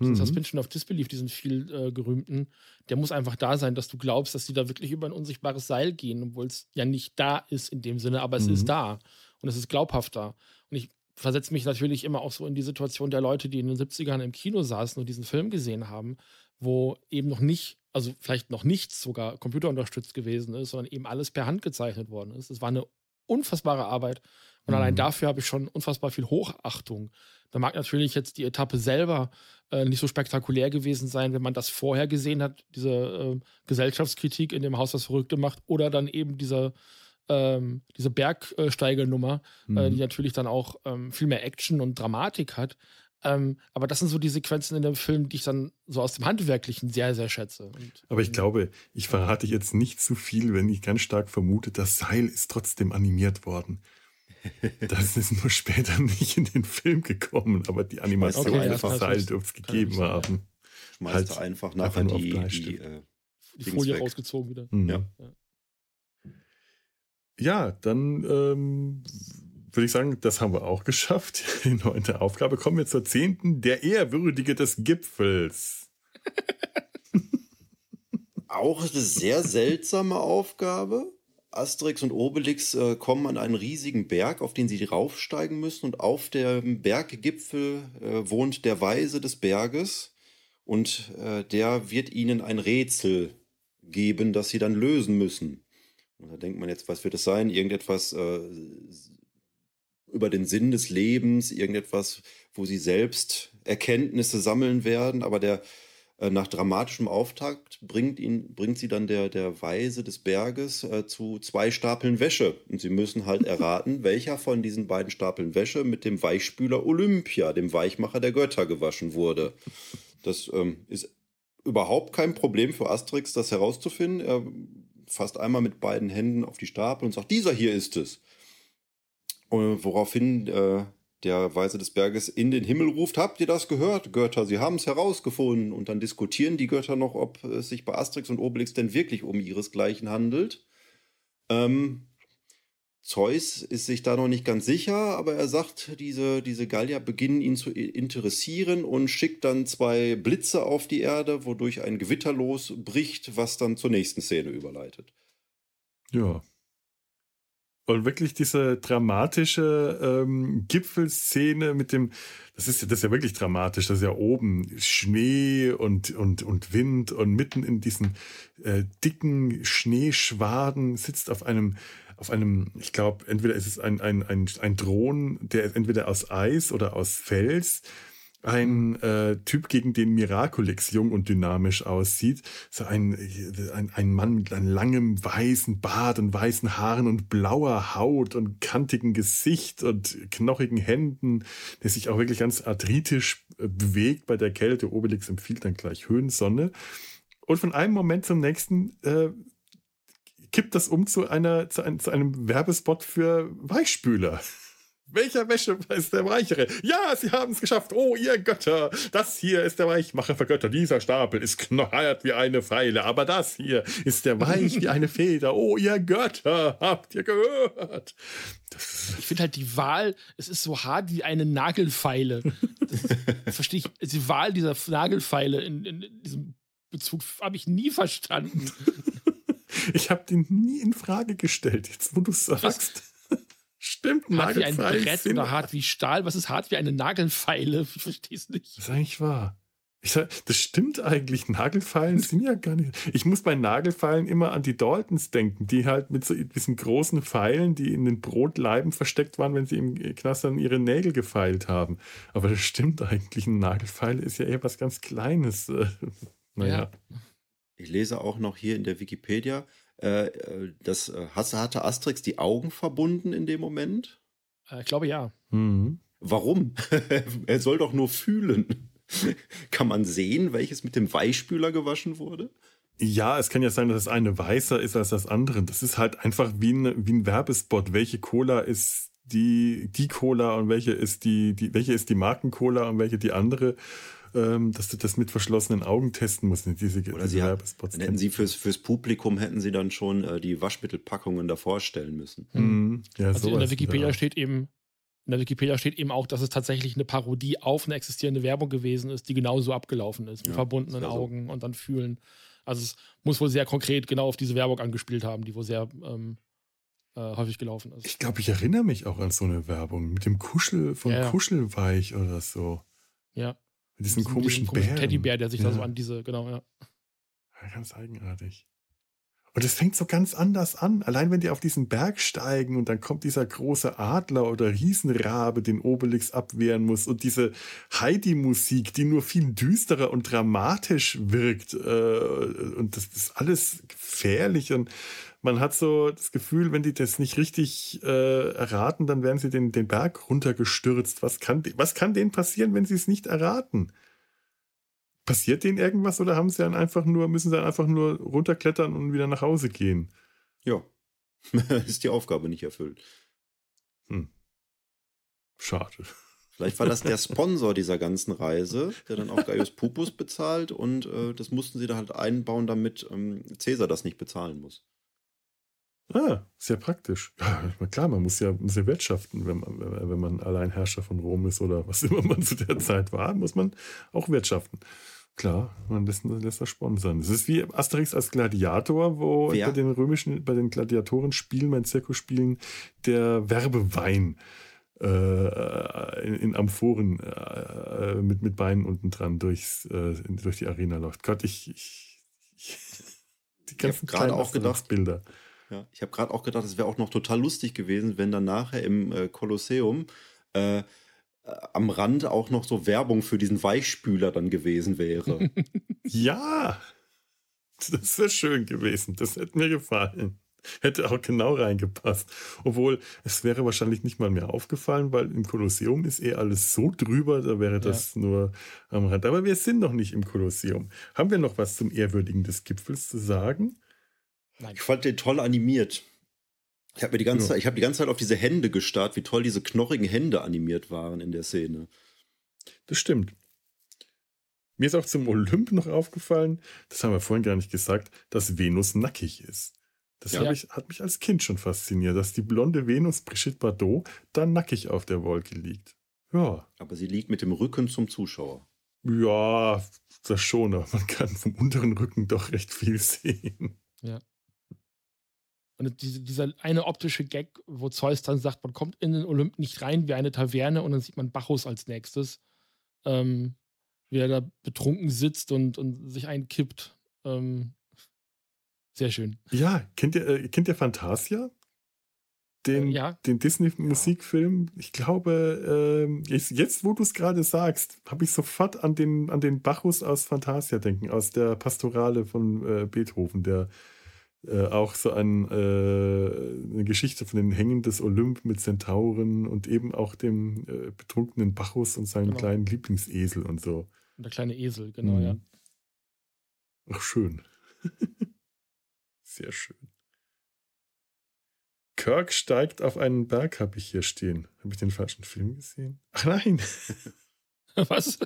Disbelief. Mhm. Suspension of Disbelief, diesen viel äh, gerühmten, der muss einfach da sein, dass du glaubst, dass die da wirklich über ein unsichtbares Seil gehen, obwohl es ja nicht da ist in dem Sinne, aber es mhm. ist da und es ist glaubhafter. Und ich versetze mich natürlich immer auch so in die Situation der Leute, die in den 70ern im Kino saßen und diesen Film gesehen haben, wo eben noch nicht also vielleicht noch nichts sogar computerunterstützt gewesen ist, sondern eben alles per Hand gezeichnet worden ist. Es war eine unfassbare Arbeit. Und mhm. allein dafür habe ich schon unfassbar viel Hochachtung. Da mag natürlich jetzt die Etappe selber äh, nicht so spektakulär gewesen sein, wenn man das vorher gesehen hat, diese äh, Gesellschaftskritik in dem Haus, das Verrückte macht, oder dann eben diese, ähm, diese Bergsteigernummer, mhm. äh, die mhm. natürlich dann auch ähm, viel mehr Action und Dramatik hat. Ähm, aber das sind so die Sequenzen in dem Film, die ich dann so aus dem Handwerklichen sehr, sehr schätze. Und, aber ich ähm, glaube, ich verrate jetzt nicht zu viel, wenn ich ganz stark vermute, das Seil ist trotzdem animiert worden. Das ist nur später nicht in den Film gekommen, aber die Animation okay, des Seil dürfte es gegeben sein, haben. Ja. Schmeißt halt einfach nachher die, die, äh, die Folie weg. rausgezogen wieder. Mhm. Ja. ja. dann ähm, würde ich sagen, das haben wir auch geschafft. Die neunte Aufgabe. Kommen wir zur zehnten. Der Ehrwürdige des Gipfels. auch eine sehr seltsame Aufgabe. Asterix und Obelix äh, kommen an einen riesigen Berg, auf den sie raufsteigen müssen. Und auf dem Berggipfel äh, wohnt der Weise des Berges. Und äh, der wird ihnen ein Rätsel geben, das sie dann lösen müssen. Und da denkt man jetzt, was wird es sein? Irgendetwas äh, über den Sinn des Lebens, irgendetwas, wo sie selbst Erkenntnisse sammeln werden, aber der nach dramatischem Auftakt bringt ihn, bringt sie dann der, der Weise des Berges äh, zu zwei Stapeln Wäsche. Und sie müssen halt erraten, welcher von diesen beiden Stapeln Wäsche mit dem Weichspüler Olympia, dem Weichmacher der Götter, gewaschen wurde. Das ähm, ist überhaupt kein Problem für Asterix, das herauszufinden. Er fasst einmal mit beiden Händen auf die Stapel und sagt, dieser hier ist es. Und woraufhin äh, der Weise des Berges in den Himmel ruft, habt ihr das gehört, Götter? Sie haben es herausgefunden. Und dann diskutieren die Götter noch, ob es sich bei Asterix und Obelix denn wirklich um ihresgleichen handelt. Ähm, Zeus ist sich da noch nicht ganz sicher, aber er sagt, diese, diese Gallier beginnen ihn zu interessieren und schickt dann zwei Blitze auf die Erde, wodurch ein Gewitter losbricht, was dann zur nächsten Szene überleitet. Ja, und wirklich diese dramatische ähm, Gipfelszene mit dem, das ist, das ist ja wirklich dramatisch, das ist ja oben Schnee und, und, und Wind und mitten in diesen äh, dicken Schneeschwaden sitzt auf einem, auf einem, ich glaube, entweder ist es ein, ein, ein, ein Drohnen, der entweder aus Eis oder aus Fels ein äh, Typ, gegen den Miraculix jung und dynamisch aussieht. So ein, ein, ein Mann mit einem langem weißen Bart und weißen Haaren und blauer Haut und kantigem Gesicht und knochigen Händen, der sich auch wirklich ganz arthritisch äh, bewegt bei der Kälte. Obelix empfiehlt dann gleich Höhensonne. Und von einem Moment zum nächsten äh, kippt das um zu, einer, zu, ein, zu einem Werbespot für Weichspüler. Welcher Wäsche ist der Weichere? Ja, sie haben es geschafft. Oh, ihr Götter. Das hier ist der Weichmacher für Götter. Dieser Stapel ist knallhart wie eine Pfeile. Aber das hier ist der Weich wie eine Feder. Oh, ihr Götter. Habt ihr gehört? ich finde halt die Wahl, es ist so hart wie eine Nagelfeile. Das, verstehe ich. Die Wahl dieser Nagelfeile in, in, in diesem Bezug habe ich nie verstanden. Ich habe den nie in Frage gestellt, jetzt wo du es sagst. Stimmt, hart wie ein Brett oder hart wie Stahl. Was ist hart wie eine Nagelfeile? Ich verstehe es nicht. Das ist eigentlich wahr. Ich sag, das stimmt eigentlich. Nagelfeilen sind ja gar nicht. Ich muss bei Nagelfeilen immer an die Daltons denken, die halt mit so diesen großen Pfeilen, die in den Brotleiben versteckt waren, wenn sie im Knast dann ihre Nägel gefeilt haben. Aber das stimmt eigentlich. Ein Nagelfeil ist ja eher was ganz Kleines. naja. Ja. Ich lese auch noch hier in der Wikipedia, äh, äh das äh, hatte Asterix die Augen verbunden in dem Moment? Äh, ich glaube ja. Mhm. Warum? er soll doch nur fühlen. Kann man sehen, welches mit dem Weichspüler gewaschen wurde? Ja, es kann ja sein, dass das eine weißer ist als das andere. Das ist halt einfach wie ein, wie ein Werbespot. Welche Cola ist die, die Cola und welche ist die, die, welche ist die Markencola und welche die andere? Ähm, dass du das mit verschlossenen Augen testen musst. Diese, Oder diese Werbespots. Dann hätten sie fürs, fürs Publikum hätten sie dann schon äh, die Waschmittelpackungen davor stellen müssen. Mhm. Ja, also in der Wikipedia ja. steht eben in der Wikipedia steht eben auch, dass es tatsächlich eine Parodie auf eine existierende Werbung gewesen ist, die genauso abgelaufen ist, mit ja, verbundenen Augen und dann fühlen. Also es muss wohl sehr konkret genau auf diese Werbung angespielt haben, die wohl sehr ähm, äh, häufig gelaufen ist. Ich glaube, ich erinnere mich auch an so eine Werbung mit dem Kuschel von ja, ja. Kuschelweich oder so. Ja. Mit diesem komischen, komischen Bären. Teddybär, der sich da so an diese, genau, ja. Ganz eigenartig. Und es fängt so ganz anders an. Allein wenn die auf diesen Berg steigen und dann kommt dieser große Adler oder Riesenrabe, den Obelix abwehren muss und diese Heidi-Musik, die nur viel düsterer und dramatisch wirkt. Äh, und das ist alles gefährlich und man hat so das Gefühl, wenn die das nicht richtig äh, erraten, dann werden sie den, den Berg runtergestürzt. Was kann, was kann denen passieren, wenn sie es nicht erraten? Passiert denen irgendwas oder haben sie dann einfach nur, müssen sie dann einfach nur runterklettern und wieder nach Hause gehen? Ja. ist die Aufgabe nicht erfüllt. Hm. Schade. Vielleicht war das der Sponsor dieser ganzen Reise, der dann auch Gaius Pupus bezahlt und äh, das mussten sie da halt einbauen, damit ähm, Cäsar das nicht bezahlen muss. Ah, sehr praktisch. Ja, klar, man muss ja, muss ja wirtschaften, wenn man, wenn man Alleinherrscher von Rom ist oder was immer man zu der Zeit war, muss man auch wirtschaften. Klar, man lässt, lässt das sponsern. Es ist wie Asterix als Gladiator, wo Wer? bei den römischen, bei den Gladiatoren-Spielen, bei den Zirkusspielen, der Werbewein äh, in, in, Amphoren äh, mit, mit Beinen unten dran durchs, äh, durch die Arena läuft. Gott, ich, ich, ich die ganzen kleinen auch gedacht, Bilder. Ja, ich habe gerade auch gedacht, es wäre auch noch total lustig gewesen, wenn dann nachher im äh, Kolosseum äh, äh, am Rand auch noch so Werbung für diesen Weichspüler dann gewesen wäre. ja, das wäre schön gewesen. Das hätte mir gefallen. Hätte auch genau reingepasst. Obwohl, es wäre wahrscheinlich nicht mal mehr aufgefallen, weil im Kolosseum ist eh alles so drüber, da wäre das ja. nur am Rand. Aber wir sind noch nicht im Kolosseum. Haben wir noch was zum Ehrwürdigen des Gipfels zu sagen? Nein. Ich fand den toll animiert. Ich habe mir die ganze, ja. Zeit, ich habe die ganze Zeit auf diese Hände gestarrt, wie toll diese knorrigen Hände animiert waren in der Szene. Das stimmt. Mir ist auch zum Olymp noch aufgefallen, das haben wir vorhin gar nicht gesagt, dass Venus nackig ist. Das ja. ich, hat mich als Kind schon fasziniert, dass die blonde Venus Brigitte Bardot da nackig auf der Wolke liegt. Ja. Aber sie liegt mit dem Rücken zum Zuschauer. Ja, das schon, aber man kann vom unteren Rücken doch recht viel sehen. Ja. Und diese, dieser eine optische Gag, wo Zeus dann sagt, man kommt in den Olymp nicht rein wie eine Taverne und dann sieht man Bacchus als nächstes, ähm, wie er da betrunken sitzt und, und sich einkippt. Ähm, sehr schön. Ja, kennt ihr, äh, kennt ihr Fantasia? Den, äh, ja. den Disney-Musikfilm. Ich glaube, äh, jetzt, jetzt, wo du es gerade sagst, habe ich sofort an den, an den Bacchus aus Fantasia denken, aus der Pastorale von äh, Beethoven, der äh, auch so ein, äh, eine Geschichte von den Hängen des Olymp mit Zentauren und eben auch dem äh, betrunkenen Bacchus und seinem genau. kleinen Lieblingsesel und so. Und der kleine Esel, genau, mhm. ja. Ach, schön. Sehr schön. Kirk steigt auf einen Berg, habe ich hier stehen. Habe ich den falschen Film gesehen? Ach nein. Was?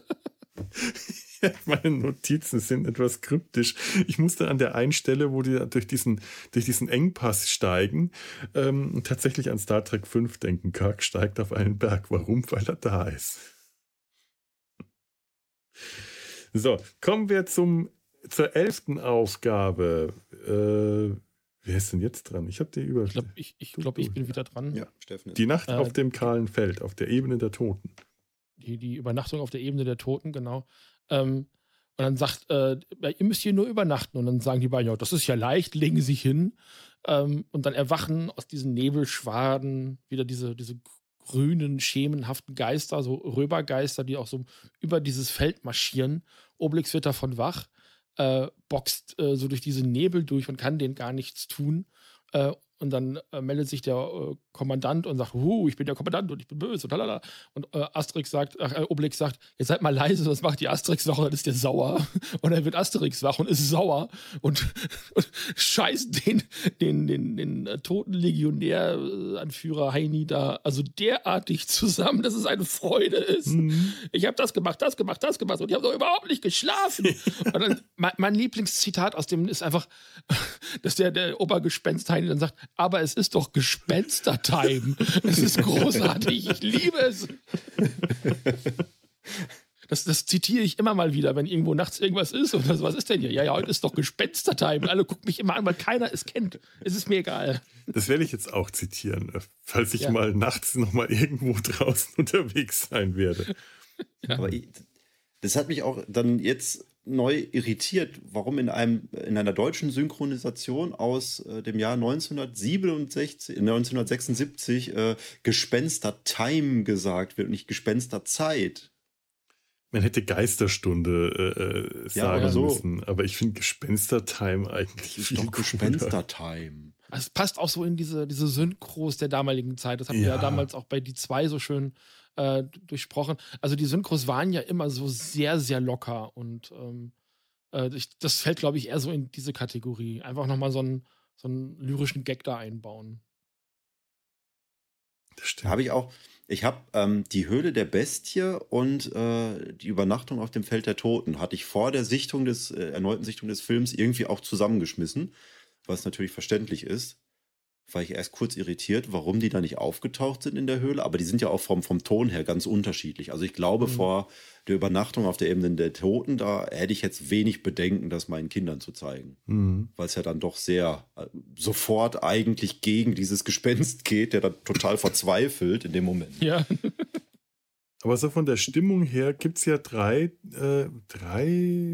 Meine Notizen sind etwas kryptisch. Ich musste an der einen Stelle, wo die durch diesen, durch diesen Engpass steigen, ähm, tatsächlich an Star Trek 5 denken. Kirk steigt auf einen Berg. Warum? Weil er da ist. So, kommen wir zum, zur elften Aufgabe. Äh, wer ist denn jetzt dran? Ich habe die über. Ich glaube, ich, ich, glaub, ich bin wieder dran. Ja, Steffen. Die Nacht äh, auf dem kahlen Feld, auf der Ebene der Toten die, die Übernachtung auf der Ebene der Toten, genau. Ähm, Und dann sagt, äh, ihr müsst hier nur übernachten. Und dann sagen die beiden, ja, das ist ja leicht, legen sich hin. Ähm, und dann erwachen aus diesen Nebelschwaden wieder diese, diese grünen, schemenhaften Geister, so Röbergeister, die auch so über dieses Feld marschieren. Obelix wird davon wach, äh, boxt äh, so durch diese Nebel durch und kann denen gar nichts tun. Äh, und dann äh, meldet sich der äh, Kommandant und sagt, huh, ich bin der Kommandant und ich bin böse und lalala. Und äh, Asterix sagt, ach, äh, Obelix sagt, jetzt seid mal leise, das macht die Asterix wach und dann ist der sauer. Und dann wird Asterix wach und ist sauer und, und scheißt den, den, den, den äh, toten Legionäranführer Heini da also derartig zusammen, dass es eine Freude ist. Mhm. Ich habe das gemacht, das gemacht, das gemacht und ich habe doch überhaupt nicht geschlafen. und dann, mein, mein Lieblingszitat aus dem ist einfach, dass der, der Obergespenst Heini dann sagt, aber es ist doch Gespenster-Time. es ist großartig. Ich liebe es. Das, das, zitiere ich immer mal wieder, wenn irgendwo nachts irgendwas ist oder so. Was ist denn hier? Ja, ja, heute ist doch Gespenster-Time. Und alle gucken mich immer an, weil keiner es kennt. Es ist mir egal. Das werde ich jetzt auch zitieren, falls ich ja. mal nachts nochmal irgendwo draußen unterwegs sein werde. Ja. Aber ich, das hat mich auch dann jetzt neu irritiert, warum in einem in einer deutschen Synchronisation aus äh, dem Jahr 1967, 1976 äh, Gespenster Time gesagt wird und nicht Gespenster Zeit. Man hätte Geisterstunde äh, äh sagen ja, so. müssen, aber ich finde Gespenster Time eigentlich ist viel doch Gespenster Time. Es passt auch so in diese, diese Synchros der damaligen Zeit. Das haben ja. wir ja damals auch bei die zwei so schön äh, durchsprochen. Also die Synchros waren ja immer so sehr, sehr locker und ähm, äh, ich, das fällt, glaube ich, eher so in diese Kategorie. Einfach nochmal so einen, so einen lyrischen Gag da einbauen. Das stimmt. Habe ich auch. Ich habe ähm, die Höhle der Bestie und äh, die Übernachtung auf dem Feld der Toten hatte ich vor der Sichtung des äh, erneuten Sichtung des Films irgendwie auch zusammengeschmissen, was natürlich verständlich ist war ich erst kurz irritiert, warum die da nicht aufgetaucht sind in der Höhle. Aber die sind ja auch vom, vom Ton her ganz unterschiedlich. Also ich glaube, mhm. vor der Übernachtung auf der Ebene der Toten, da hätte ich jetzt wenig Bedenken, das meinen Kindern zu zeigen. Mhm. Weil es ja dann doch sehr äh, sofort eigentlich gegen dieses Gespenst geht, der dann total verzweifelt in dem Moment. Ja. Aber so von der Stimmung her gibt es ja drei, äh, drei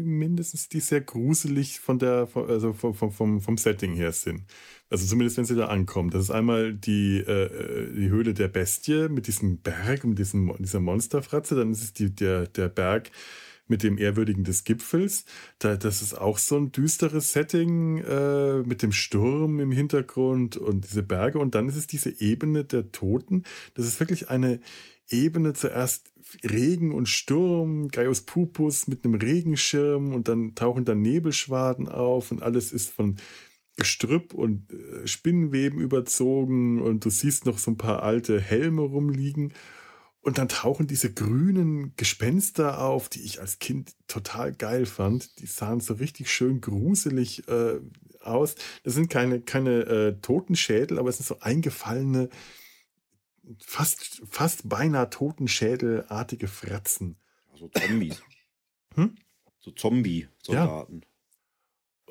mindestens, die sehr gruselig von der, also vom, vom, vom Setting her sind. Also zumindest, wenn sie da ankommen. Das ist einmal die, äh, die Höhle der Bestie mit diesem Berg und diesem, dieser Monsterfratze. Dann ist es die, der, der Berg mit dem Ehrwürdigen des Gipfels. Da, das ist auch so ein düsteres Setting äh, mit dem Sturm im Hintergrund und diese Berge. Und dann ist es diese Ebene der Toten. Das ist wirklich eine Ebene zuerst Regen und Sturm, Gaius Pupus mit einem Regenschirm und dann tauchen da Nebelschwaden auf und alles ist von Gestrüpp und äh, Spinnenweben überzogen und du siehst noch so ein paar alte Helme rumliegen. Und dann tauchen diese grünen Gespenster auf, die ich als Kind total geil fand. Die sahen so richtig schön gruselig äh, aus. Das sind keine, keine äh, Totenschädel, aber es sind so eingefallene fast, fast beinahe Totenschädelartige Fratzen. So Zombies. hm? So Zombie-Soldaten. Ja.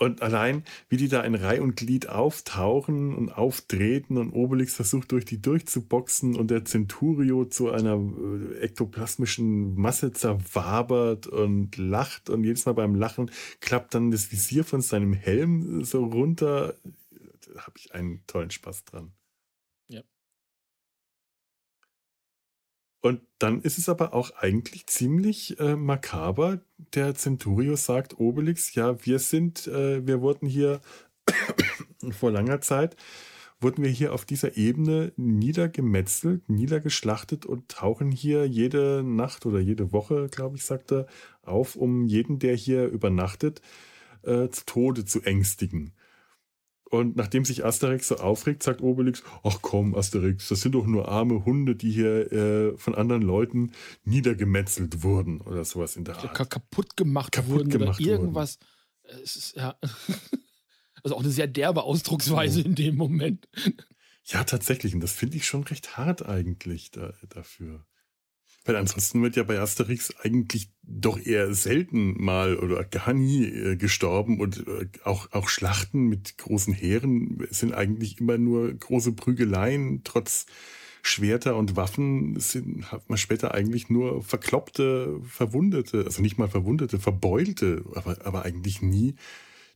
Und allein, wie die da in Reih und Glied auftauchen und auftreten und Obelix versucht, durch die durchzuboxen und der Centurio zu einer äh, ektoplasmischen Masse zerwabert und lacht und jedes Mal beim Lachen klappt dann das Visier von seinem Helm so runter. Da habe ich einen tollen Spaß dran. Und dann ist es aber auch eigentlich ziemlich äh, makaber. Der Centurio sagt Obelix, ja, wir sind, äh, wir wurden hier vor langer Zeit, wurden wir hier auf dieser Ebene niedergemetzelt, niedergeschlachtet und tauchen hier jede Nacht oder jede Woche, glaube ich, sagt er, auf, um jeden, der hier übernachtet, äh, zu Tode zu ängstigen. Und nachdem sich Asterix so aufregt, sagt Obelix, ach komm, Asterix, das sind doch nur arme Hunde, die hier äh, von anderen Leuten niedergemetzelt wurden oder sowas in der Art. Ka kaputt gemacht kaputt wurden gemacht oder irgendwas. Wurden. Es ist, ja. Also auch eine sehr derbe Ausdrucksweise oh. in dem Moment. Ja, tatsächlich. Und das finde ich schon recht hart eigentlich da, dafür. Weil ansonsten wird ja bei Asterix eigentlich doch eher selten mal oder gar nie äh, gestorben und äh, auch, auch Schlachten mit großen Heeren sind eigentlich immer nur große Prügeleien, trotz Schwerter und Waffen sind, hat man später eigentlich nur verkloppte, verwundete, also nicht mal verwundete, verbeulte, aber, aber eigentlich nie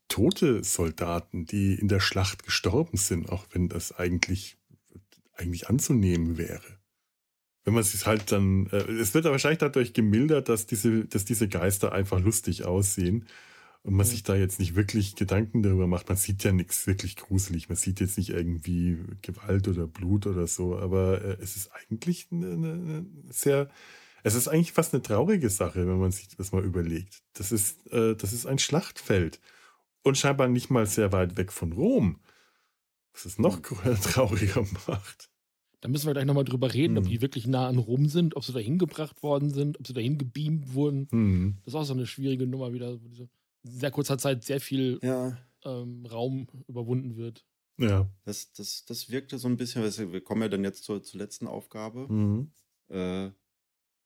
tote Soldaten, die in der Schlacht gestorben sind, auch wenn das eigentlich, eigentlich anzunehmen wäre. Wenn man sich halt dann, äh, es wird wahrscheinlich dadurch gemildert, dass diese, dass diese Geister einfach lustig aussehen und man sich da jetzt nicht wirklich Gedanken darüber macht. Man sieht ja nichts wirklich gruselig. Man sieht jetzt nicht irgendwie Gewalt oder Blut oder so, aber äh, es ist eigentlich eine, eine sehr, es ist eigentlich fast eine traurige Sache, wenn man sich das mal überlegt. Das ist, äh, das ist ein Schlachtfeld und scheinbar nicht mal sehr weit weg von Rom. Was es noch trauriger macht. Da müssen wir gleich nochmal drüber reden, hm. ob die wirklich nah an Rom sind, ob sie da hingebracht worden sind, ob sie da hingebeamt wurden. Hm. Das ist auch so eine schwierige Nummer wieder, wo diese sehr kurzer Zeit sehr viel ja. ähm, Raum überwunden wird. Ja. Das, das, das wirkte so ein bisschen, wir kommen ja dann jetzt zur, zur letzten Aufgabe. Mhm. Äh,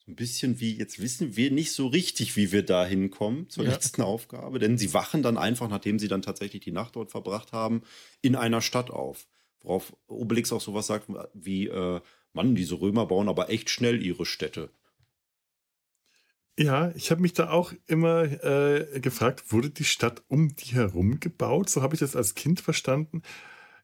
so ein bisschen wie, jetzt wissen wir nicht so richtig, wie wir da hinkommen zur ja. letzten Aufgabe, denn sie wachen dann einfach, nachdem sie dann tatsächlich die Nacht dort verbracht haben, in einer Stadt auf. Worauf Obelix auch sowas sagt wie, äh, Mann, diese Römer bauen aber echt schnell ihre Städte. Ja, ich habe mich da auch immer äh, gefragt, wurde die Stadt um die herum gebaut? So habe ich das als Kind verstanden.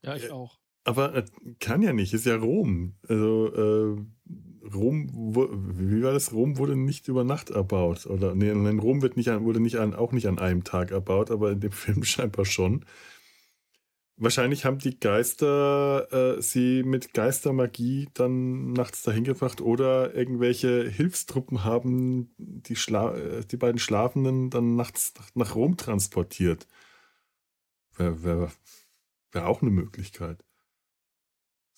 Ja, ich auch. Aber äh, kann ja nicht, ist ja Rom. Also äh, Rom, wo, wie war das? Rom wurde nicht über Nacht erbaut. Oder nee, Rom wird nicht an, wurde nicht an, auch nicht an einem Tag erbaut, aber in dem Film scheinbar schon. Wahrscheinlich haben die Geister äh, sie mit Geistermagie dann nachts dahin gebracht oder irgendwelche Hilfstruppen haben die, Schla äh, die beiden Schlafenden dann nachts nach Rom transportiert. Wäre wär, wär auch eine Möglichkeit.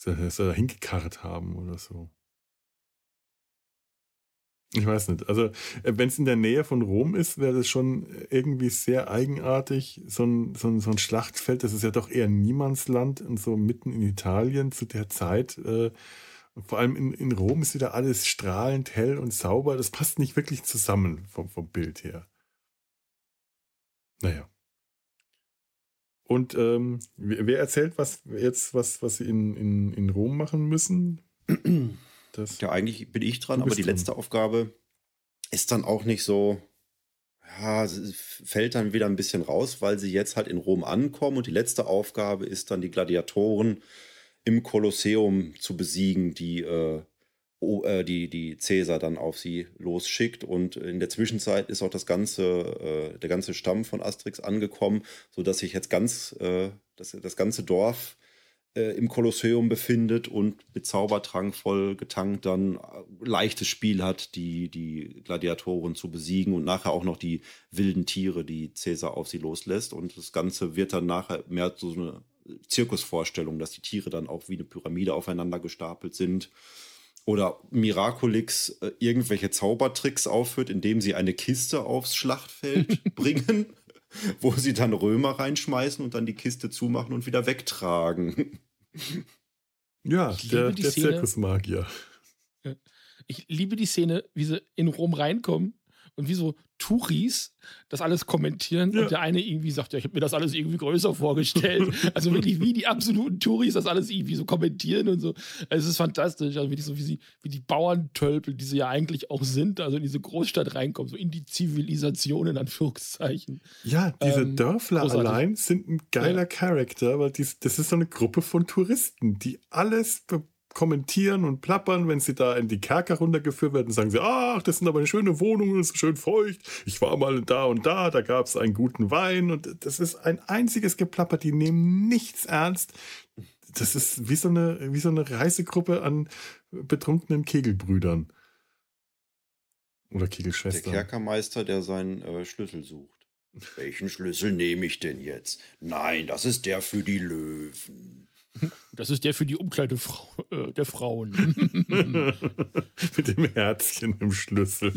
Dass sie da hingekarrt haben oder so. Ich weiß nicht. Also, äh, wenn es in der Nähe von Rom ist, wäre das schon irgendwie sehr eigenartig. So ein, so, ein, so ein Schlachtfeld, das ist ja doch eher Niemandsland und so mitten in Italien zu der Zeit. Äh, vor allem in, in Rom ist wieder alles strahlend, hell und sauber. Das passt nicht wirklich zusammen vom, vom Bild her. Naja. Und ähm, wer erzählt was jetzt, was, was sie in, in, in Rom machen müssen? Das ja, eigentlich bin ich dran, aber die letzte dran. Aufgabe ist dann auch nicht so, ja, fällt dann wieder ein bisschen raus, weil sie jetzt halt in Rom ankommen und die letzte Aufgabe ist dann die Gladiatoren im Kolosseum zu besiegen, die äh, äh, die, die Cäsar dann auf sie losschickt. Und in der Zwischenzeit ist auch das ganze, äh, der ganze Stamm von Asterix angekommen, sodass sich jetzt ganz äh, das, das ganze Dorf äh, im Kolosseum befindet und mit Zaubertrank voll getankt dann äh, leichtes Spiel hat, die, die Gladiatoren zu besiegen und nachher auch noch die wilden Tiere, die Cäsar auf sie loslässt. Und das Ganze wird dann nachher mehr so eine Zirkusvorstellung, dass die Tiere dann auch wie eine Pyramide aufeinander gestapelt sind. Oder Miraculix äh, irgendwelche Zaubertricks aufführt, indem sie eine Kiste aufs Schlachtfeld bringen wo sie dann Römer reinschmeißen und dann die Kiste zumachen und wieder wegtragen. Ja, der, der Zirkusmagier. Ich liebe die Szene, wie sie in Rom reinkommen und wie so Touris das alles kommentieren ja. und der eine irgendwie sagt, ja, ich habe mir das alles irgendwie größer vorgestellt. also wirklich wie die absoluten Touris das alles irgendwie so kommentieren und so. Es ist fantastisch, also wirklich so wie sie, wie die Bauerntölpel, die sie ja eigentlich auch sind, also in diese Großstadt reinkommen, so in die Zivilisation in Anführungszeichen. Ja, diese ähm, Dörfler großartig. allein sind ein geiler ja. Charakter, weil dies, das ist so eine Gruppe von Touristen, die alles kommentieren und plappern, wenn sie da in die Kerker runtergeführt werden, sagen sie, ach, das sind aber eine schöne Wohnung, das ist schön feucht. Ich war mal da und da, da gab es einen guten Wein und das ist ein einziges Geplapper, die nehmen nichts ernst. Das ist wie so eine, wie so eine Reisegruppe an betrunkenen Kegelbrüdern. Oder Kegelschwestern. Der Kerkermeister, der seinen äh, Schlüssel sucht. Welchen Schlüssel nehme ich denn jetzt? Nein, das ist der für die Löwen. Das ist der für die Umkleide Frau, äh, der Frauen. Mit dem Herzchen im Schlüssel.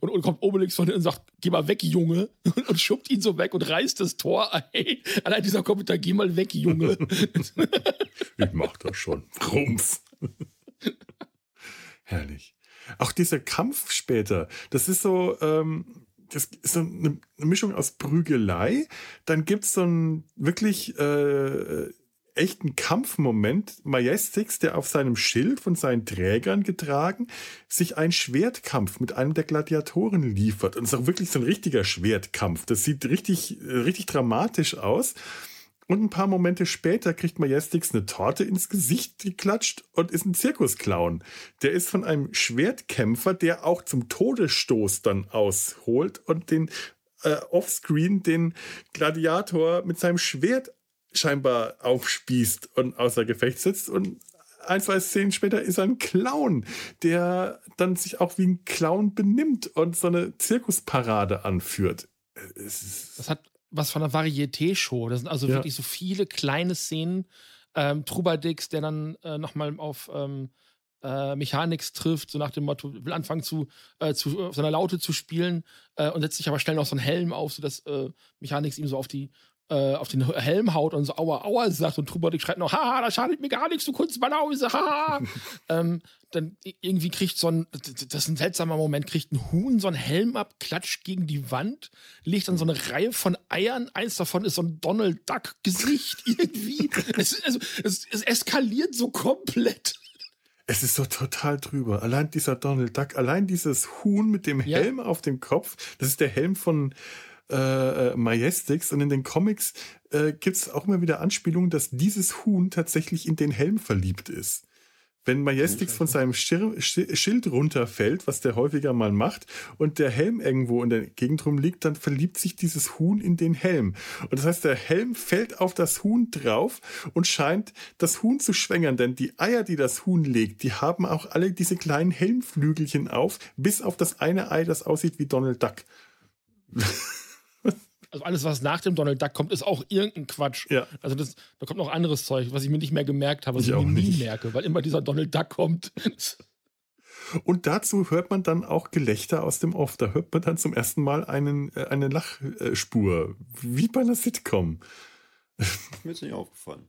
Und, und kommt Obelix von und sagt, geh mal weg, Junge. Und, und schubbt ihn so weg und reißt das Tor ein. Allein dieser Kommentar, geh mal weg, Junge. ich mach das schon. Rumpf. Herrlich. Auch dieser Kampf später, das ist so, ähm, das ist so eine, Mischung aus Prügelei. Dann gibt es so ein wirklich äh, echten Kampfmoment Majestix, der auf seinem Schild von seinen Trägern getragen, sich einen Schwertkampf mit einem der Gladiatoren liefert. Und es ist auch wirklich so ein richtiger Schwertkampf. Das sieht richtig, richtig dramatisch aus. Und ein paar Momente später kriegt Majestix eine Torte ins Gesicht geklatscht und ist ein Zirkusclown. Der ist von einem Schwertkämpfer, der auch zum Todesstoß dann ausholt und den äh, offscreen den Gladiator mit seinem Schwert scheinbar aufspießt und außer Gefecht setzt. Und ein, zwei Szenen später ist er ein Clown, der dann sich auch wie ein Clown benimmt und so eine Zirkusparade anführt. Das hat was von einer Varieté-Show. Das sind also ja. wirklich so viele kleine Szenen. Ähm, Trubadix, der dann äh, nochmal auf ähm, äh, Mechanics trifft, so nach dem Motto, will anfangen zu, äh, zu auf seiner Laute zu spielen äh, und setzt sich aber schnell noch so einen Helm auf, sodass äh, Mechanics ihm so auf die äh, auf den Helm haut und so aua, aua sagt und Trubadix schreit noch, haha, da schadet mir gar nichts, du Kunstbanause, haha. ähm, dann irgendwie kriegt so ein, das ist ein seltsamer Moment, kriegt ein Huhn so einen Helm ab, klatscht gegen die Wand, legt dann so eine Reihe von Eiern, eins davon ist so ein Donald Duck Gesicht irgendwie. es, also, es, es eskaliert so komplett. Es ist so total drüber. Allein dieser Donald Duck, allein dieses Huhn mit dem Helm ja. auf dem Kopf, das ist der Helm von äh, äh, Majestix und in den Comics äh, gibt es auch immer wieder Anspielungen, dass dieses Huhn tatsächlich in den Helm verliebt ist. Wenn Majestix von seinem Schir Schild runterfällt, was der häufiger mal macht, und der Helm irgendwo in der Gegend rumliegt, dann verliebt sich dieses Huhn in den Helm. Und das heißt, der Helm fällt auf das Huhn drauf und scheint das Huhn zu schwängern, denn die Eier, die das Huhn legt, die haben auch alle diese kleinen Helmflügelchen auf, bis auf das eine Ei, das aussieht wie Donald Duck. also alles, was nach dem Donald Duck kommt, ist auch irgendein Quatsch. Ja. Also das, da kommt noch anderes Zeug, was ich mir nicht mehr gemerkt habe, was ich, ich mir nie merke, weil immer dieser Donald Duck kommt. Und dazu hört man dann auch Gelächter aus dem Off. Da hört man dann zum ersten Mal einen, äh, eine Lachspur, wie bei einer Sitcom. Mir ist nicht aufgefallen.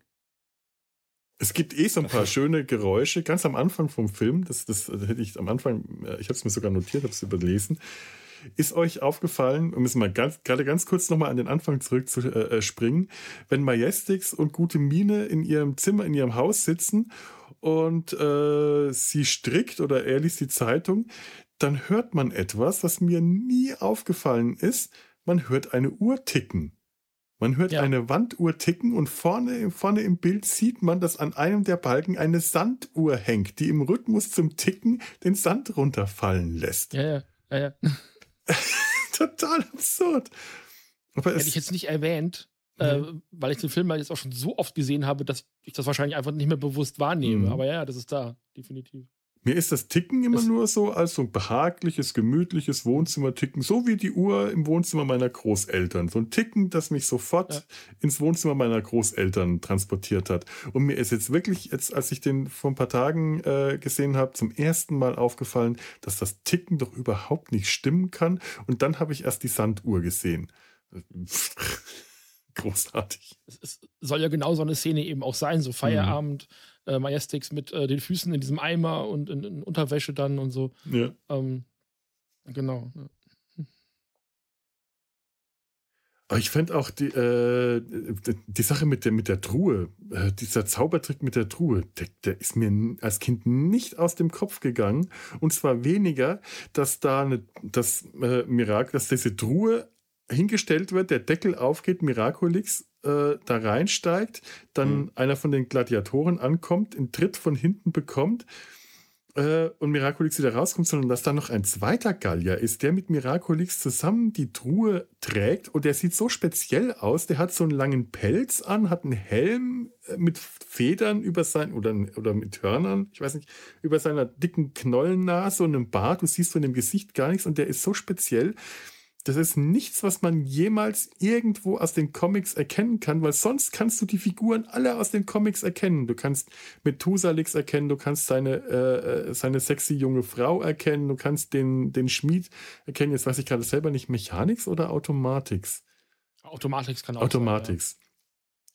Es gibt eh so ein paar schöne Geräusche, ganz am Anfang vom Film. Das, das hätte ich am Anfang, äh, ich habe es mir sogar notiert, habe es überlesen. Ist euch aufgefallen, wir müssen mal ganz, gerade ganz kurz nochmal an den Anfang zurück zu äh, äh, wenn Majestix und Gute Mine in ihrem Zimmer, in ihrem Haus sitzen und äh, sie strickt oder er liest die Zeitung, dann hört man etwas, was mir nie aufgefallen ist. Man hört eine Uhr ticken. Man hört ja. eine Wanduhr ticken und vorne, vorne im Bild sieht man, dass an einem der Balken eine Sanduhr hängt, die im Rhythmus zum Ticken den Sand runterfallen lässt. Ja, ja, ja, ja. Total absurd. Aber Hätte ich jetzt nicht erwähnt, mhm. äh, weil ich den Film jetzt auch schon so oft gesehen habe, dass ich das wahrscheinlich einfach nicht mehr bewusst wahrnehme. Mhm. Aber ja, das ist da, definitiv. Mir ist das Ticken immer es nur so als so ein behagliches, gemütliches Wohnzimmer-Ticken, so wie die Uhr im Wohnzimmer meiner Großeltern. So ein Ticken, das mich sofort ja. ins Wohnzimmer meiner Großeltern transportiert hat. Und mir ist jetzt wirklich, jetzt, als ich den vor ein paar Tagen äh, gesehen habe, zum ersten Mal aufgefallen, dass das Ticken doch überhaupt nicht stimmen kann. Und dann habe ich erst die Sanduhr gesehen. Großartig. Es, soll ja genau so eine Szene eben auch sein, so Feierabend. Mhm äh, Majestix mit äh, den Füßen in diesem Eimer und in, in Unterwäsche dann und so. Ja. Ähm, genau. Ja. Aber ich fände auch die, äh, die Sache mit der, mit der Truhe, äh, dieser Zaubertrick mit der Truhe, der, der, ist mir als Kind nicht aus dem Kopf gegangen. Und zwar weniger, dass da eine, das äh, Mirakel, dass diese Truhe hingestellt wird, der Deckel aufgeht, Miraculix äh, da reinsteigt, dann mhm. einer von den Gladiatoren ankommt, einen Tritt von hinten bekommt äh, und Miraculix wieder rauskommt, sondern dass da noch ein zweiter Gallier ist, der mit Miraculix zusammen die Truhe trägt und der sieht so speziell aus, der hat so einen langen Pelz an, hat einen Helm äh, mit Federn über sein oder, oder mit Hörnern, ich weiß nicht, über seiner dicken Knollennase und einem Bart, du siehst von dem Gesicht gar nichts und der ist so speziell, das ist nichts, was man jemals irgendwo aus den Comics erkennen kann, weil sonst kannst du die Figuren alle aus den Comics erkennen. Du kannst Methusalix erkennen, du kannst seine, äh, äh, seine sexy junge Frau erkennen, du kannst den, den Schmied erkennen. Jetzt weiß ich gerade selber nicht, Mechanix oder Automatix? Automatix kann auch Automatix. Sein, ja.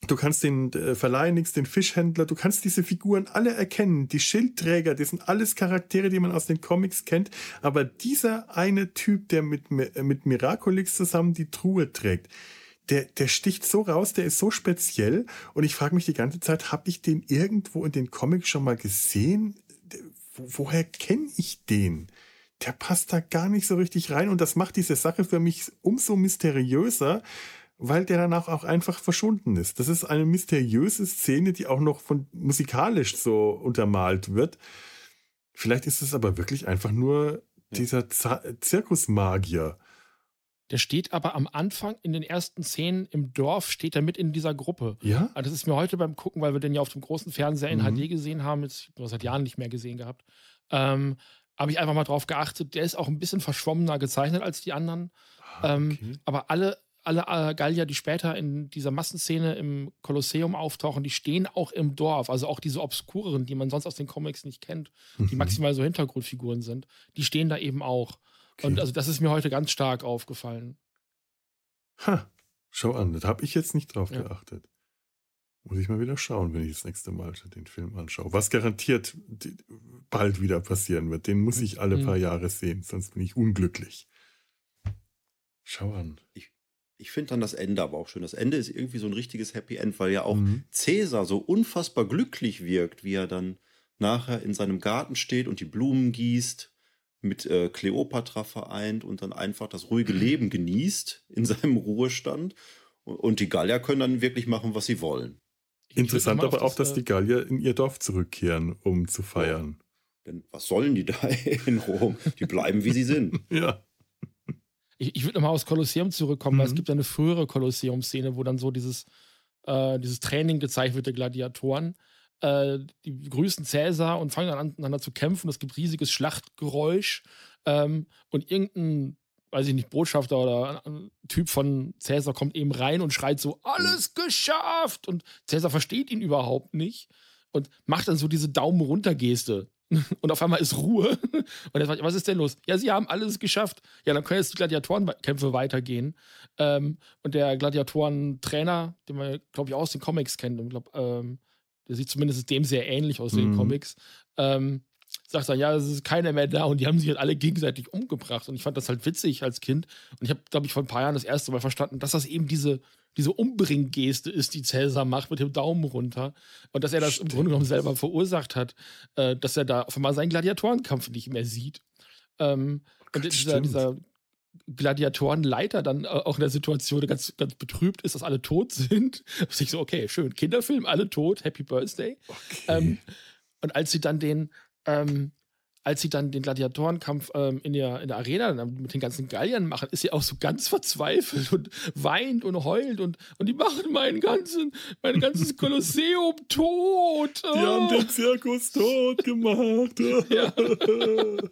Du kannst den äh, Verleihungs, den Fischhändler, du kannst diese Figuren alle erkennen. Die Schildträger, das sind alles Charaktere, die man aus den Comics kennt. Aber dieser eine Typ, der mit, mit Miraculix zusammen die Truhe trägt, der, der sticht so raus, der ist so speziell. Und ich frage mich die ganze Zeit, habe ich den irgendwo in den Comics schon mal gesehen? Wo, woher kenne ich den? Der passt da gar nicht so richtig rein. Und das macht diese Sache für mich umso mysteriöser, weil der danach auch einfach verschwunden ist. Das ist eine mysteriöse Szene, die auch noch von musikalisch so untermalt wird. Vielleicht ist es aber wirklich einfach nur dieser Z Zirkusmagier. Der steht aber am Anfang in den ersten Szenen im Dorf, steht er mit in dieser Gruppe. Ja. Also das ist mir heute beim Gucken, weil wir den ja auf dem großen Fernseher in mhm. HD gesehen haben, jetzt seit Jahren nicht mehr gesehen gehabt, ähm, habe ich einfach mal drauf geachtet. Der ist auch ein bisschen verschwommener gezeichnet als die anderen. Ah, ähm, okay. ähm, aber alle alle äh, Gallier, die später in dieser Massenszene im Kolosseum auftauchen, die stehen auch im Dorf. Also auch diese Obskureren, die man sonst aus den Comics nicht kennt, mhm. die maximal so Hintergrundfiguren sind, die stehen da eben auch. Okay. Und also das ist mir heute ganz stark aufgefallen. Ha, schau an, da habe ich jetzt nicht drauf ja. geachtet. Muss ich mal wieder schauen, wenn ich das nächste Mal den Film anschaue. Was garantiert bald wieder passieren wird. Den muss ich alle mhm. paar Jahre sehen, sonst bin ich unglücklich. Schau an. Ich, ich finde dann das Ende aber auch schön. Das Ende ist irgendwie so ein richtiges Happy End, weil ja auch mhm. Cäsar so unfassbar glücklich wirkt, wie er dann nachher in seinem Garten steht und die Blumen gießt, mit äh, Kleopatra vereint und dann einfach das ruhige mhm. Leben genießt in seinem Ruhestand. Und die Gallier können dann wirklich machen, was sie wollen. Interessant aber auch, dass äh, die Gallier in ihr Dorf zurückkehren, um zu feiern. Ja. Denn was sollen die da in Rom? Die bleiben, wie sie sind. ja ich, ich würde nochmal aufs Kolosseum zurückkommen, mhm. weil es mhm. gibt ja eine frühere Kolosseum-Szene, wo dann so dieses, äh, dieses Training gezeigt wird der Gladiatoren. Äh, die begrüßen Cäsar und fangen dann an, aneinander zu kämpfen. Es gibt riesiges Schlachtgeräusch ähm, und irgendein, weiß ich nicht, Botschafter oder ein Typ von Cäsar kommt eben rein und schreit so: Alles geschafft! Und Cäsar versteht ihn überhaupt nicht und macht dann so diese Daumen runter Geste. Und auf einmal ist Ruhe. Und er sagt, was ist denn los? Ja, sie haben alles geschafft. Ja, dann können jetzt die Gladiatorenkämpfe weitergehen. Ähm, und der Gladiatoren-Trainer, den man, glaube ich, auch aus den Comics kennt, und glaub, ähm, der sieht zumindest dem sehr ähnlich aus mhm. den Comics, ähm, sagt dann, ja, es ist keiner mehr da und die haben sich halt alle gegenseitig umgebracht. Und ich fand das halt witzig als Kind. Und ich habe, glaube ich, vor ein paar Jahren das erste Mal verstanden, dass das eben diese diese Umbringgeste ist, die Cäsar macht mit dem Daumen runter. Und dass er das Stimmt. im Grunde genommen selber verursacht hat, äh, dass er da auf einmal seinen Gladiatorenkampf nicht mehr sieht. Ähm, und dieser, dieser Gladiatorenleiter dann äh, auch in der Situation ganz, ganz betrübt ist, dass alle tot sind. Da ich so, okay, schön, Kinderfilm, alle tot, Happy Birthday. Okay. Ähm, und als sie dann den, ähm, als sie dann den Gladiatorenkampf ähm, in, der, in der Arena mit den ganzen Galliern machen, ist sie auch so ganz verzweifelt und weint und heult und, und die machen meinen ganzen, mein ganzes Kolosseum tot. Die haben den Zirkus tot gemacht. ja.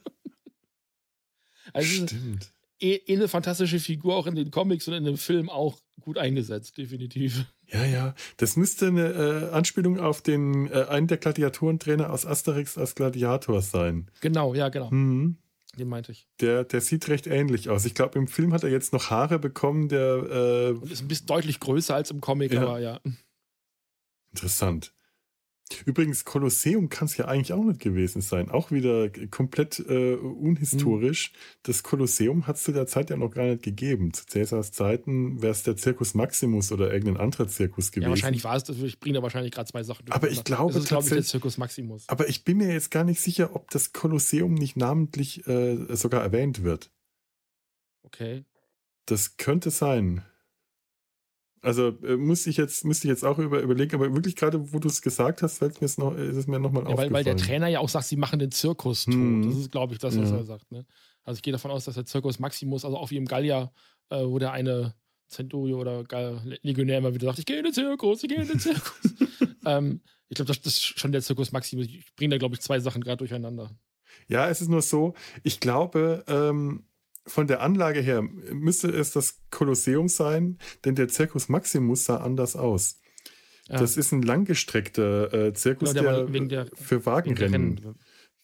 Also, Stimmt. Eh, eh eine fantastische Figur auch in den Comics und in dem Film auch gut eingesetzt, definitiv. Ja, ja. Das müsste eine äh, Anspielung auf den äh, einen der Gladiatorentrainer aus Asterix als Gladiator sein. Genau, ja, genau. Mhm. Den meinte ich. Der, der sieht recht ähnlich aus. Ich glaube, im Film hat er jetzt noch Haare bekommen, der. Äh, ist ein bisschen deutlich größer als im Comic, ja. aber ja. Interessant. Übrigens, Kolosseum kann es ja eigentlich auch nicht gewesen sein. Auch wieder komplett äh, unhistorisch. Mhm. Das Kolosseum hat es zu der Zeit ja noch gar nicht gegeben. Zu Cäsars Zeiten wäre es der Circus Maximus oder irgendein anderer Zirkus gewesen. Ja, wahrscheinlich war es das. Ich bringe da wahrscheinlich gerade zwei Sachen durch. Aber ich glaube das ist, glaube ich, der Circus Maximus. Aber ich bin mir jetzt gar nicht sicher, ob das Kolosseum nicht namentlich äh, sogar erwähnt wird. Okay. Das könnte sein. Also äh, muss ich jetzt, müsste ich jetzt auch über, überlegen, aber wirklich gerade, wo du es gesagt hast, fällt mir es noch, ist es mir nochmal ja, aufgefallen. Weil, weil der Trainer ja auch sagt, sie machen den Zirkus tot. Hm. Das ist, glaube ich, das, was ja. er sagt. Ne? Also ich gehe davon aus, dass der Zirkus Maximus, also auch wie im Gallier, äh, wo der eine Centurio oder Legionär immer wieder sagt, ich gehe in den Zirkus, ich gehe in den Zirkus. ähm, ich glaube, das, das, ist schon der Zirkus Maximus. Ich bringe da, glaube ich, zwei Sachen gerade durcheinander. Ja, es ist nur so, ich glaube, ähm, von der Anlage her müsste es das Kolosseum sein, denn der Circus Maximus sah anders aus. Ja. Das ist ein langgestreckter äh, Zirkus, genau, der, der, für Wagenrennen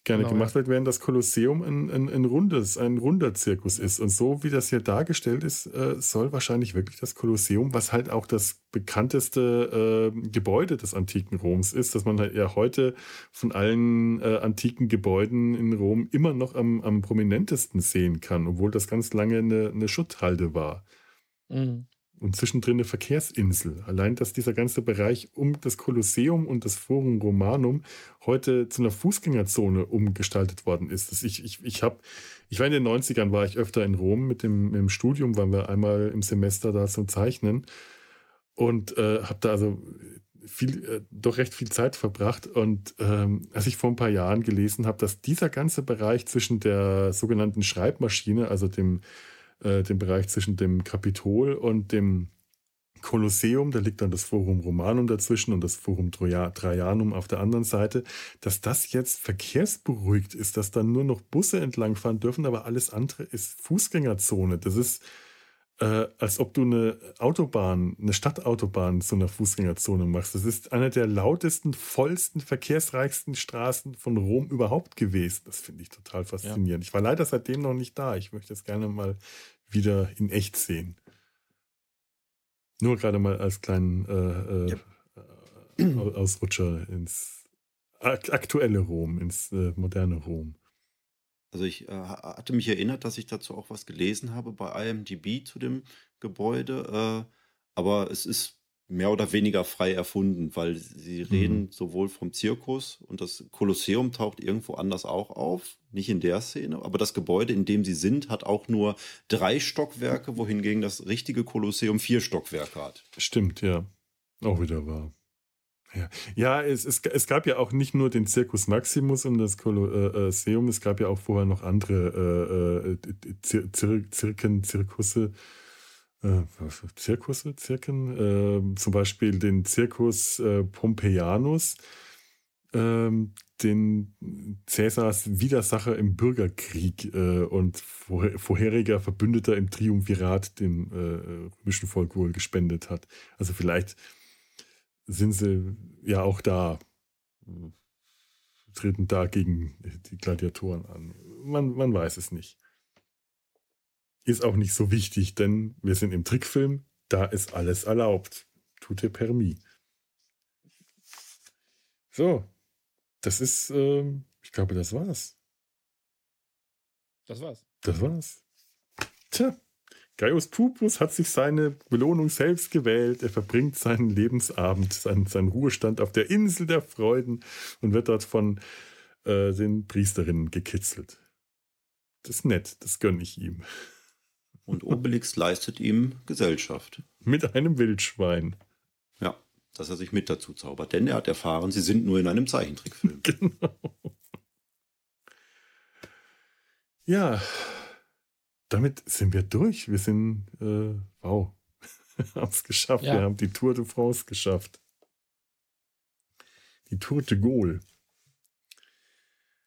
gerne genau, gemacht wird, während das Kolosseum ein, ein, ein, rundes, ein runder Zirkus ist. Und so wie das hier dargestellt ist, äh, soll wahrscheinlich wirklich das Kolosseum, was halt auch das bekannteste äh, Gebäude des antiken Roms ist, dass man halt ja heute von allen äh, antiken Gebäuden in Rom immer noch am, am prominentesten sehen kann, obwohl das ganz lange eine, eine Schutthalde war. Mhm. Und zwischendrin eine Verkehrsinsel. Allein, dass dieser ganze Bereich um das Kolosseum und das Forum Romanum heute zu einer Fußgängerzone umgestaltet worden ist. Das ich, ich, ich, hab, ich war in den 90ern, war ich öfter in Rom mit dem, mit dem Studium, waren wir einmal im Semester da zum Zeichnen und äh, habe da also viel, äh, doch recht viel Zeit verbracht. Und ähm, als ich vor ein paar Jahren gelesen habe, dass dieser ganze Bereich zwischen der sogenannten Schreibmaschine, also dem, äh, dem Bereich zwischen dem Kapitol und dem Kolosseum, da liegt dann das Forum Romanum dazwischen und das Forum Trajanum auf der anderen Seite, dass das jetzt verkehrsberuhigt ist, dass dann nur noch Busse entlangfahren dürfen, aber alles andere ist Fußgängerzone. Das ist äh, als ob du eine Autobahn, eine Stadtautobahn zu einer Fußgängerzone machst. Das ist eine der lautesten, vollsten, verkehrsreichsten Straßen von Rom überhaupt gewesen. Das finde ich total faszinierend. Ja. Ich war leider seitdem noch nicht da. Ich möchte es gerne mal wieder in echt sehen. Nur gerade mal als kleinen äh, äh, ja. Ausrutscher ins aktuelle Rom, ins äh, moderne Rom. Also ich äh, hatte mich erinnert, dass ich dazu auch was gelesen habe bei IMDb zu dem Gebäude, äh, aber es ist mehr oder weniger frei erfunden, weil sie mhm. reden sowohl vom Zirkus und das Kolosseum taucht irgendwo anders auch auf, nicht in der Szene, aber das Gebäude, in dem sie sind, hat auch nur drei Stockwerke, wohingegen das richtige Kolosseum vier Stockwerke hat. Stimmt, ja. Auch wieder wahr. Ja, ja es, es, es gab ja auch nicht nur den Circus Maximus und das Kolosseum, es gab ja auch vorher noch andere äh, äh Zir Zir Zirken, Zirkusse. Äh, Zirkusse, Zirken, äh, zum Beispiel den Circus äh, Pompeianus, ähm, den Cäsars Widersacher im Bürgerkrieg äh, und vor, vorheriger Verbündeter im Triumvirat dem äh, römischen Volk wohl gespendet hat. Also vielleicht sind sie ja auch da, treten da gegen die Gladiatoren an. Man, man weiß es nicht. Ist auch nicht so wichtig, denn wir sind im Trickfilm, da ist alles erlaubt. Tut ihr permis. So, das ist, äh, ich glaube, das war's. Das war's. Das war's. Tja. Gaius Pupus hat sich seine Belohnung selbst gewählt. Er verbringt seinen Lebensabend, seinen, seinen Ruhestand auf der Insel der Freuden und wird dort von äh, den Priesterinnen gekitzelt. Das ist nett, das gönne ich ihm. Und Obelix leistet ihm Gesellschaft. Mit einem Wildschwein. Ja, dass er sich mit dazu zaubert. Denn er hat erfahren, sie sind nur in einem Zeichentrickfilm. Genau. Ja, damit sind wir durch. Wir sind, äh, wow, haben es geschafft. Ja. Wir haben die Tour de France geschafft. Die Tour de Gaulle.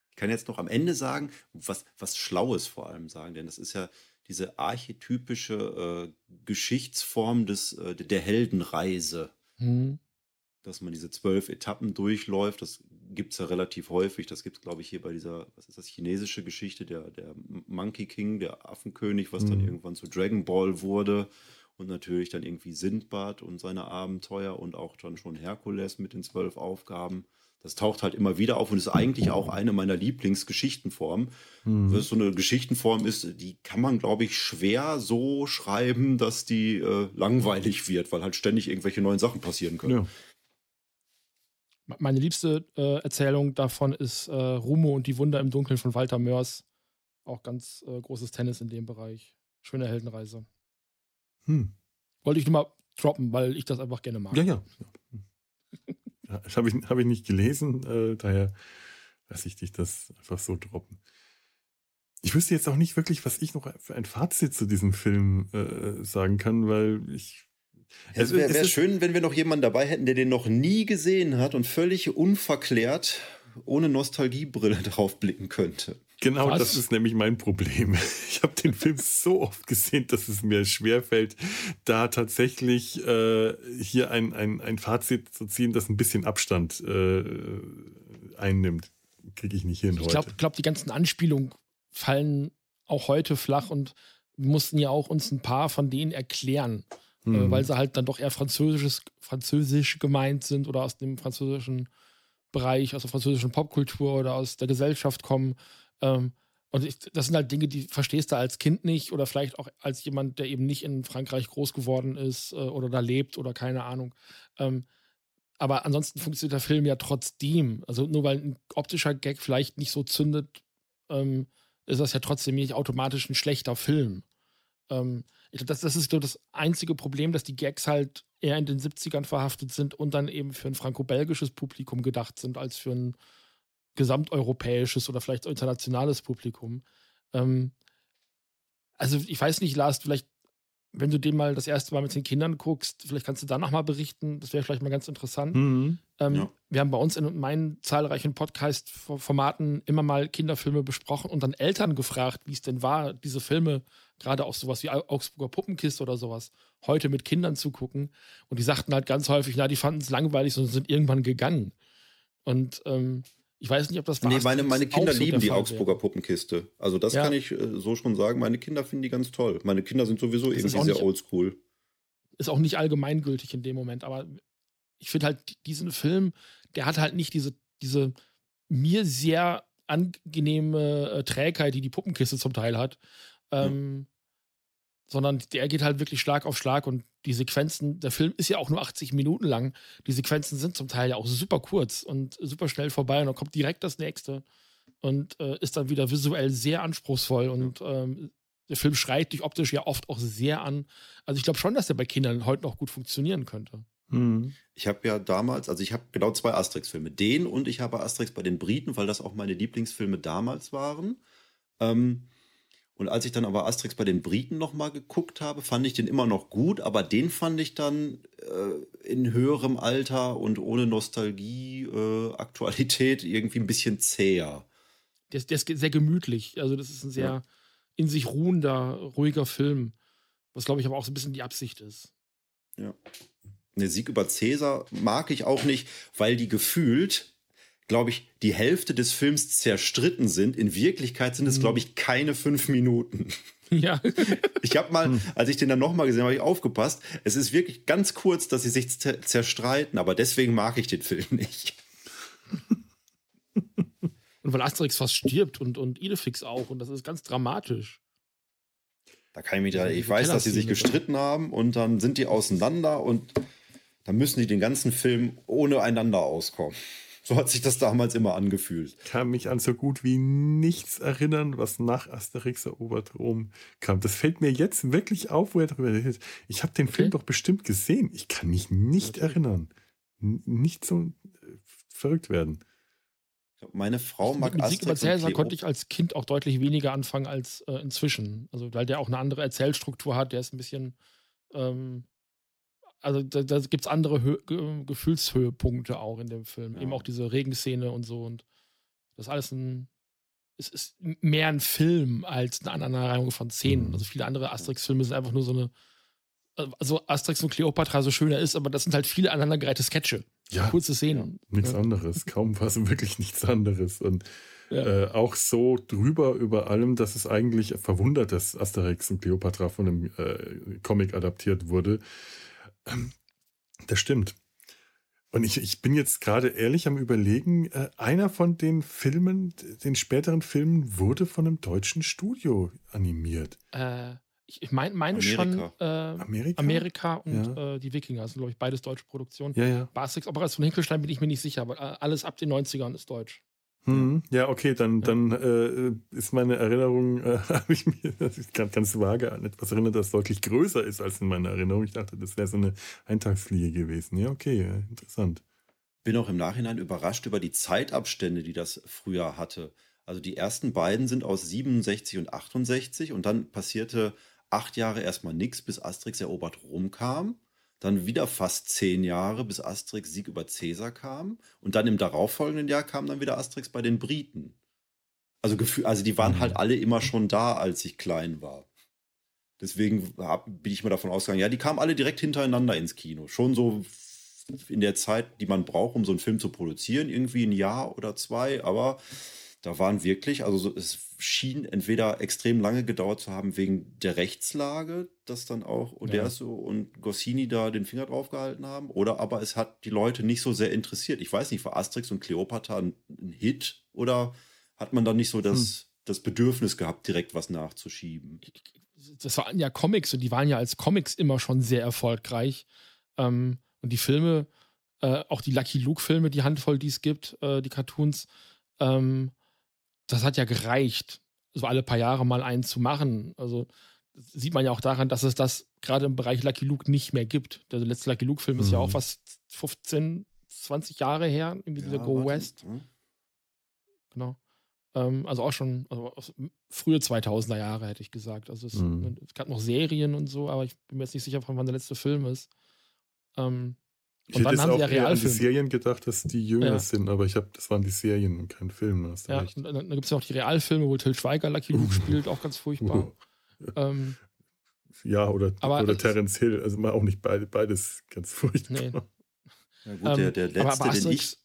Ich kann jetzt noch am Ende sagen, was, was Schlaues vor allem sagen, denn das ist ja diese archetypische äh, Geschichtsform des, äh, der Heldenreise. Mhm dass man diese zwölf Etappen durchläuft. Das gibt es ja relativ häufig. Das gibt es, glaube ich, hier bei dieser, was ist das, chinesische Geschichte, der, der Monkey King, der Affenkönig, was mhm. dann irgendwann zu Dragon Ball wurde. Und natürlich dann irgendwie Sindbad und seine Abenteuer und auch dann schon Herkules mit den zwölf Aufgaben. Das taucht halt immer wieder auf und ist eigentlich auch eine meiner Lieblingsgeschichtenformen. Mhm. Was so eine Geschichtenform ist, die kann man, glaube ich, schwer so schreiben, dass die äh, langweilig wird, weil halt ständig irgendwelche neuen Sachen passieren können. Ja. Meine liebste äh, Erzählung davon ist äh, Rumo und die Wunder im Dunkeln von Walter Mörs. Auch ganz äh, großes Tennis in dem Bereich. Schöne Heldenreise. Hm. Wollte ich nur mal droppen, weil ich das einfach gerne mag. Ja, ja. ja das habe ich, hab ich nicht gelesen, äh, daher lasse ich dich das einfach so droppen. Ich wüsste jetzt auch nicht wirklich, was ich noch für ein Fazit zu diesem Film äh, sagen kann, weil ich es wäre wär schön, wenn wir noch jemanden dabei hätten, der den noch nie gesehen hat und völlig unverklärt, ohne Nostalgiebrille drauf blicken könnte. Genau, Was? das ist nämlich mein Problem. Ich habe den Film so oft gesehen, dass es mir schwerfällt, da tatsächlich äh, hier ein, ein, ein Fazit zu ziehen, das ein bisschen Abstand äh, einnimmt. Kriege ich nicht hin. Ich glaube, glaub, die ganzen Anspielungen fallen auch heute flach und wir mussten ja auch uns ein paar von denen erklären mhm. weil sie halt dann doch eher französisches, französisch gemeint sind oder aus dem französischen Bereich, aus der französischen Popkultur oder aus der Gesellschaft kommen. Ähm, Und ich, das sind halt Dinge, die verstehst du als Kind nicht oder vielleicht auch als jemand, der eben nicht in Frankreich groß geworden ist äh, oder da lebt oder keine Ahnung. Ähm, aber ansonsten funktioniert der Film ja trotzdem. Also nur weil ein optischer Gag vielleicht nicht so zündet, ähm, ist das ja trotzdem nicht automatisch ein schlechter Film. Ähm, ich glaube, das, das ist so das einzige Problem, dass die Gags halt eher in den 70ern verhaftet sind und dann eben für ein franco-belgisches Publikum gedacht sind, als für ein gesamteuropäisches oder vielleicht internationales Publikum. Ähm, also ich weiß nicht, Lars, vielleicht wenn du den mal das erste Mal mit den Kindern guckst, vielleicht kannst du da nochmal berichten. Das wäre vielleicht mal ganz interessant. Mhm. Ähm, ja. Wir haben bei uns in meinen zahlreichen Podcast-Formaten immer mal Kinderfilme besprochen und dann Eltern gefragt, wie es denn war, diese Filme, gerade auch sowas wie Augsburger Puppenkiste oder sowas, heute mit Kindern zu gucken. Und die sagten halt ganz häufig, na, die fanden es langweilig und sind irgendwann gegangen. Und ähm, ich weiß nicht, ob das war. Nee, meine, meine Kinder lieben die Augsburger Puppenkiste. Also, das ja. kann ich äh, so schon sagen. Meine Kinder finden die ganz toll. Meine Kinder sind sowieso das irgendwie sehr oldschool. Ist auch nicht allgemeingültig in dem Moment, aber ich finde halt diesen Film, der hat halt nicht diese, diese mir sehr angenehme äh, Trägheit, die die Puppenkiste zum Teil hat. Ähm, mhm sondern der geht halt wirklich Schlag auf Schlag und die Sequenzen, der Film ist ja auch nur 80 Minuten lang. Die Sequenzen sind zum Teil ja auch super kurz und super schnell vorbei und dann kommt direkt das nächste und äh, ist dann wieder visuell sehr anspruchsvoll und ähm, der Film schreit dich optisch ja oft auch sehr an. Also ich glaube schon, dass der bei Kindern heute noch gut funktionieren könnte. Mhm. Ich habe ja damals, also ich habe genau zwei Asterix-Filme. Den und ich habe Asterix bei den Briten, weil das auch meine Lieblingsfilme damals waren. Ähm, und als ich dann aber Asterix bei den Briten nochmal geguckt habe, fand ich den immer noch gut, aber den fand ich dann äh, in höherem Alter und ohne Nostalgie, äh, Aktualität irgendwie ein bisschen zäher. Der, der, ist sehr gemütlich. Also, das ist ein sehr ja. in sich ruhender, ruhiger Film. Was, glaube ich, aber auch so ein bisschen die Absicht ist. Ja. Der Sieg über Cäsar mag ich auch nicht, weil die gefühlt glaube ich, die Hälfte des Films zerstritten sind. In Wirklichkeit sind es, glaube ich, keine fünf Minuten. Ja. Ich habe mal, hm. als ich den dann nochmal gesehen habe, habe ich aufgepasst. Es ist wirklich ganz kurz, dass sie sich zerstreiten, aber deswegen mag ich den Film nicht. Und weil Asterix fast stirbt und, und Idefix auch. Und das ist ganz dramatisch. Da kann ich mich da, ich weiß, dass sie sich gestritten haben und dann sind die auseinander und dann müssen die den ganzen Film ohne einander auskommen. So hat sich das damals immer angefühlt. Ich kann mich an so gut wie nichts erinnern, was nach Asterix erobert Rom kam. Das fällt mir jetzt wirklich auf, wo er darüber redet. Ich habe den okay. Film doch bestimmt gesehen. Ich kann mich nicht okay. erinnern. N nicht so äh, verrückt werden. Meine Frau mag Mit Asterix Cäsar konnte ich als Kind auch deutlich weniger anfangen als äh, inzwischen. Also weil der auch eine andere Erzählstruktur hat, der ist ein bisschen ähm, also da, da gibt es andere Hö Ge Gefühlshöhepunkte auch in dem Film. Ja. Eben auch diese Regenszene und so. Und das ist alles ein. Es ist mehr ein Film als eine Aneinanderreihung von Szenen. Mhm. Also viele andere Asterix-Filme sind einfach nur so eine. Also Asterix und Cleopatra so schöner ist, aber das sind halt viele aneinandergereihte Sketche. Ja. Kurze Szenen. Ja, nichts ja. anderes. Kaum was, wirklich nichts anderes. Und ja. äh, auch so drüber über allem, dass es eigentlich verwundert, dass Asterix und Cleopatra von einem äh, Comic adaptiert wurde. Ähm, das stimmt. Und ich, ich bin jetzt gerade ehrlich am Überlegen, äh, einer von den Filmen, den späteren Filmen, wurde von einem deutschen Studio animiert. Äh, ich meine mein schon äh, Amerika? Amerika? und ja. äh, die Wikinger sind, glaube ich, beides deutsche Produktionen. Ja, ja. Basics Operation Hinkelstein bin ich mir nicht sicher, aber äh, alles ab den 90ern ist deutsch. Hm, ja, okay, dann, ja. dann äh, ist meine Erinnerung, äh, habe ich mir das ist ganz, ganz vage an etwas erinnert, das deutlich größer ist als in meiner Erinnerung. Ich dachte, das wäre so eine Eintagsfliege gewesen. Ja, okay, ja, interessant. Bin auch im Nachhinein überrascht über die Zeitabstände, die das früher hatte. Also die ersten beiden sind aus 67 und 68 und dann passierte acht Jahre erstmal nichts, bis Asterix erobert Rom kam. Dann wieder fast zehn Jahre, bis Asterix Sieg über Caesar kam. Und dann im darauffolgenden Jahr kam dann wieder Asterix bei den Briten. Also, also die waren halt mhm. alle immer schon da, als ich klein war. Deswegen bin ich mal davon ausgegangen, ja, die kamen alle direkt hintereinander ins Kino. Schon so in der Zeit, die man braucht, um so einen Film zu produzieren, irgendwie ein Jahr oder zwei. Aber da waren wirklich, also es schien entweder extrem lange gedauert zu haben wegen der Rechtslage, dass dann auch Oderso ja. und Goscini da den Finger drauf gehalten haben, oder aber es hat die Leute nicht so sehr interessiert. Ich weiß nicht, war Asterix und Cleopatra ein, ein Hit oder hat man dann nicht so das, hm. das Bedürfnis gehabt, direkt was nachzuschieben. Das waren ja Comics und die waren ja als Comics immer schon sehr erfolgreich. Ähm, und die Filme, äh, auch die Lucky Luke-Filme, die Handvoll, die es gibt, äh, die Cartoons, ähm, das hat ja gereicht, so alle paar Jahre mal einen zu machen. Also sieht man ja auch daran, dass es das gerade im Bereich Lucky Luke nicht mehr gibt. Der letzte Lucky Luke-Film mhm. ist ja auch mhm. fast 15, 20 Jahre her, irgendwie ja, dieser Go. West. Mhm. Genau. Ähm, also auch schon also frühe 2000er Jahre, hätte ich gesagt. Also es, mhm. es, gab noch Serien und so, aber ich bin mir jetzt nicht sicher, von wann der letzte Film ist. Ähm, ich und hätte dann haben auch sie ja an die Serien gedacht, dass die jünger ja. sind, aber ich habe, das waren die Serien und kein Film. Hast ja, recht. und dann, dann gibt es ja auch die Realfilme, wo Till Schweiger Lucky Luke spielt, auch ganz furchtbar. Ähm, ja, oder, oder Terence Hill, also mal auch nicht beide, beides ganz furchtbar. Nee. Ja gut, der, der ähm, letzte, den ich,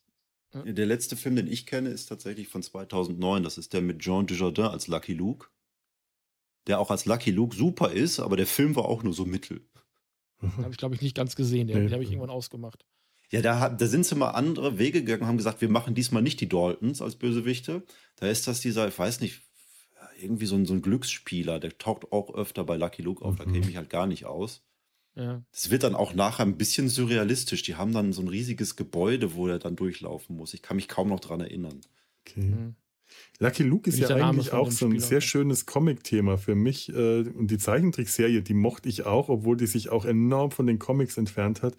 der letzte Film, den ich kenne, ist tatsächlich von 2009. Das ist der mit Jean Dujardin als Lucky Luke. Der auch als Lucky Luke super ist, aber der Film war auch nur so mittel. Den habe ich, glaube ich, nicht ganz gesehen. Den, den habe ich irgendwann ausgemacht. Ja, da, da sind sie mal andere Wege gegangen, haben gesagt, wir machen diesmal nicht die Daltons als Bösewichte. Da ist das dieser, ich weiß nicht, irgendwie so ein, so ein Glücksspieler, der taucht auch öfter bei Lucky Luke auf, mhm. da kenne ich mich halt gar nicht aus. Ja. Es wird dann auch nachher ein bisschen surrealistisch. Die haben dann so ein riesiges Gebäude, wo er dann durchlaufen muss. Ich kann mich kaum noch dran erinnern. Okay. Mhm. Lucky Luke ist ja eigentlich auch so ein Spieler. sehr schönes Comic-Thema für mich. Äh, und die Zeichentrickserie, die mochte ich auch, obwohl die sich auch enorm von den Comics entfernt hat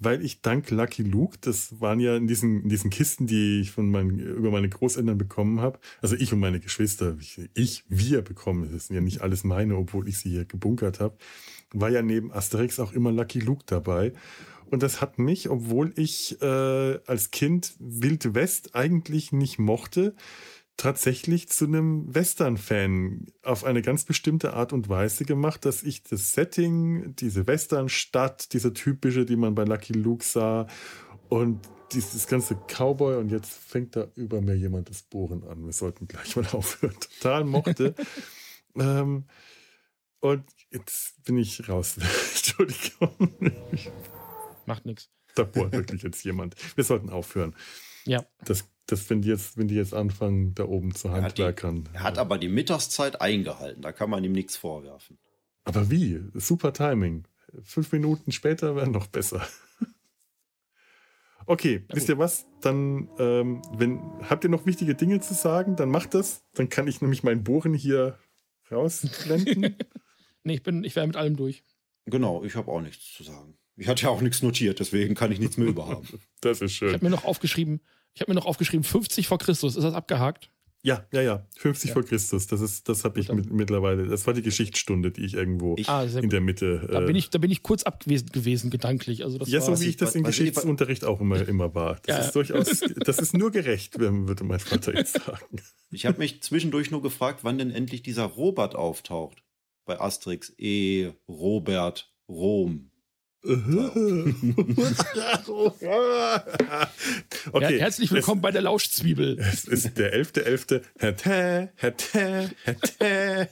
weil ich dank Lucky Luke, das waren ja in diesen, in diesen Kisten, die ich von meinen, über meine Großeltern bekommen habe, also ich und meine Geschwister, ich, ich wir bekommen, das sind ja nicht alles meine, obwohl ich sie hier gebunkert habe, war ja neben Asterix auch immer Lucky Luke dabei. Und das hat mich, obwohl ich äh, als Kind Wild West eigentlich nicht mochte, tatsächlich zu einem Western-Fan auf eine ganz bestimmte Art und Weise gemacht, dass ich das Setting, diese Western-Stadt, diese typische, die man bei Lucky Luke sah und dieses ganze Cowboy und jetzt fängt da über mir jemand das Bohren an. Wir sollten gleich mal aufhören. Total mochte. ähm, und jetzt bin ich raus. Entschuldigung. Macht nichts. Da bohrt wirklich jetzt jemand. Wir sollten aufhören. Ja. Das das, wenn die jetzt, wenn die jetzt anfangen, da oben zu Handwerkern. Er hat, die, er hat aber die Mittagszeit eingehalten, da kann man ihm nichts vorwerfen. Aber wie? Super Timing. Fünf Minuten später wäre noch besser. Okay, ja, wisst ihr was? Dann, ähm, wenn, habt ihr noch wichtige Dinge zu sagen, dann macht das. Dann kann ich nämlich mein Bohren hier rausblenden. nee, ich bin, ich wäre mit allem durch. Genau, ich habe auch nichts zu sagen. Ich hatte ja auch nichts notiert, deswegen kann ich nichts mehr überhaben. Das ist schön. Ich habe mir noch aufgeschrieben, ich habe mir noch aufgeschrieben, 50 vor Christus. Ist das abgehakt? Ja, ja, ja. 50 ja. vor Christus. Das ist, das habe ich mit, mittlerweile. Das war die Geschichtsstunde, die ich irgendwo ich, ah, in der Mitte. Äh, da, bin ich, da bin ich kurz abwesend gewesen, gedanklich. Also das ja, so wie ich das im Geschichtsunterricht auch immer, immer war. Das ja. ist durchaus, das ist nur gerecht, würde mein Vater jetzt sagen. Ich habe mich zwischendurch nur gefragt, wann denn endlich dieser Robert auftaucht. Bei Asterix E. Robert Rom. okay. Ja, herzlich willkommen es, bei der Lauschzwiebel. Es ist der 11.11. .11.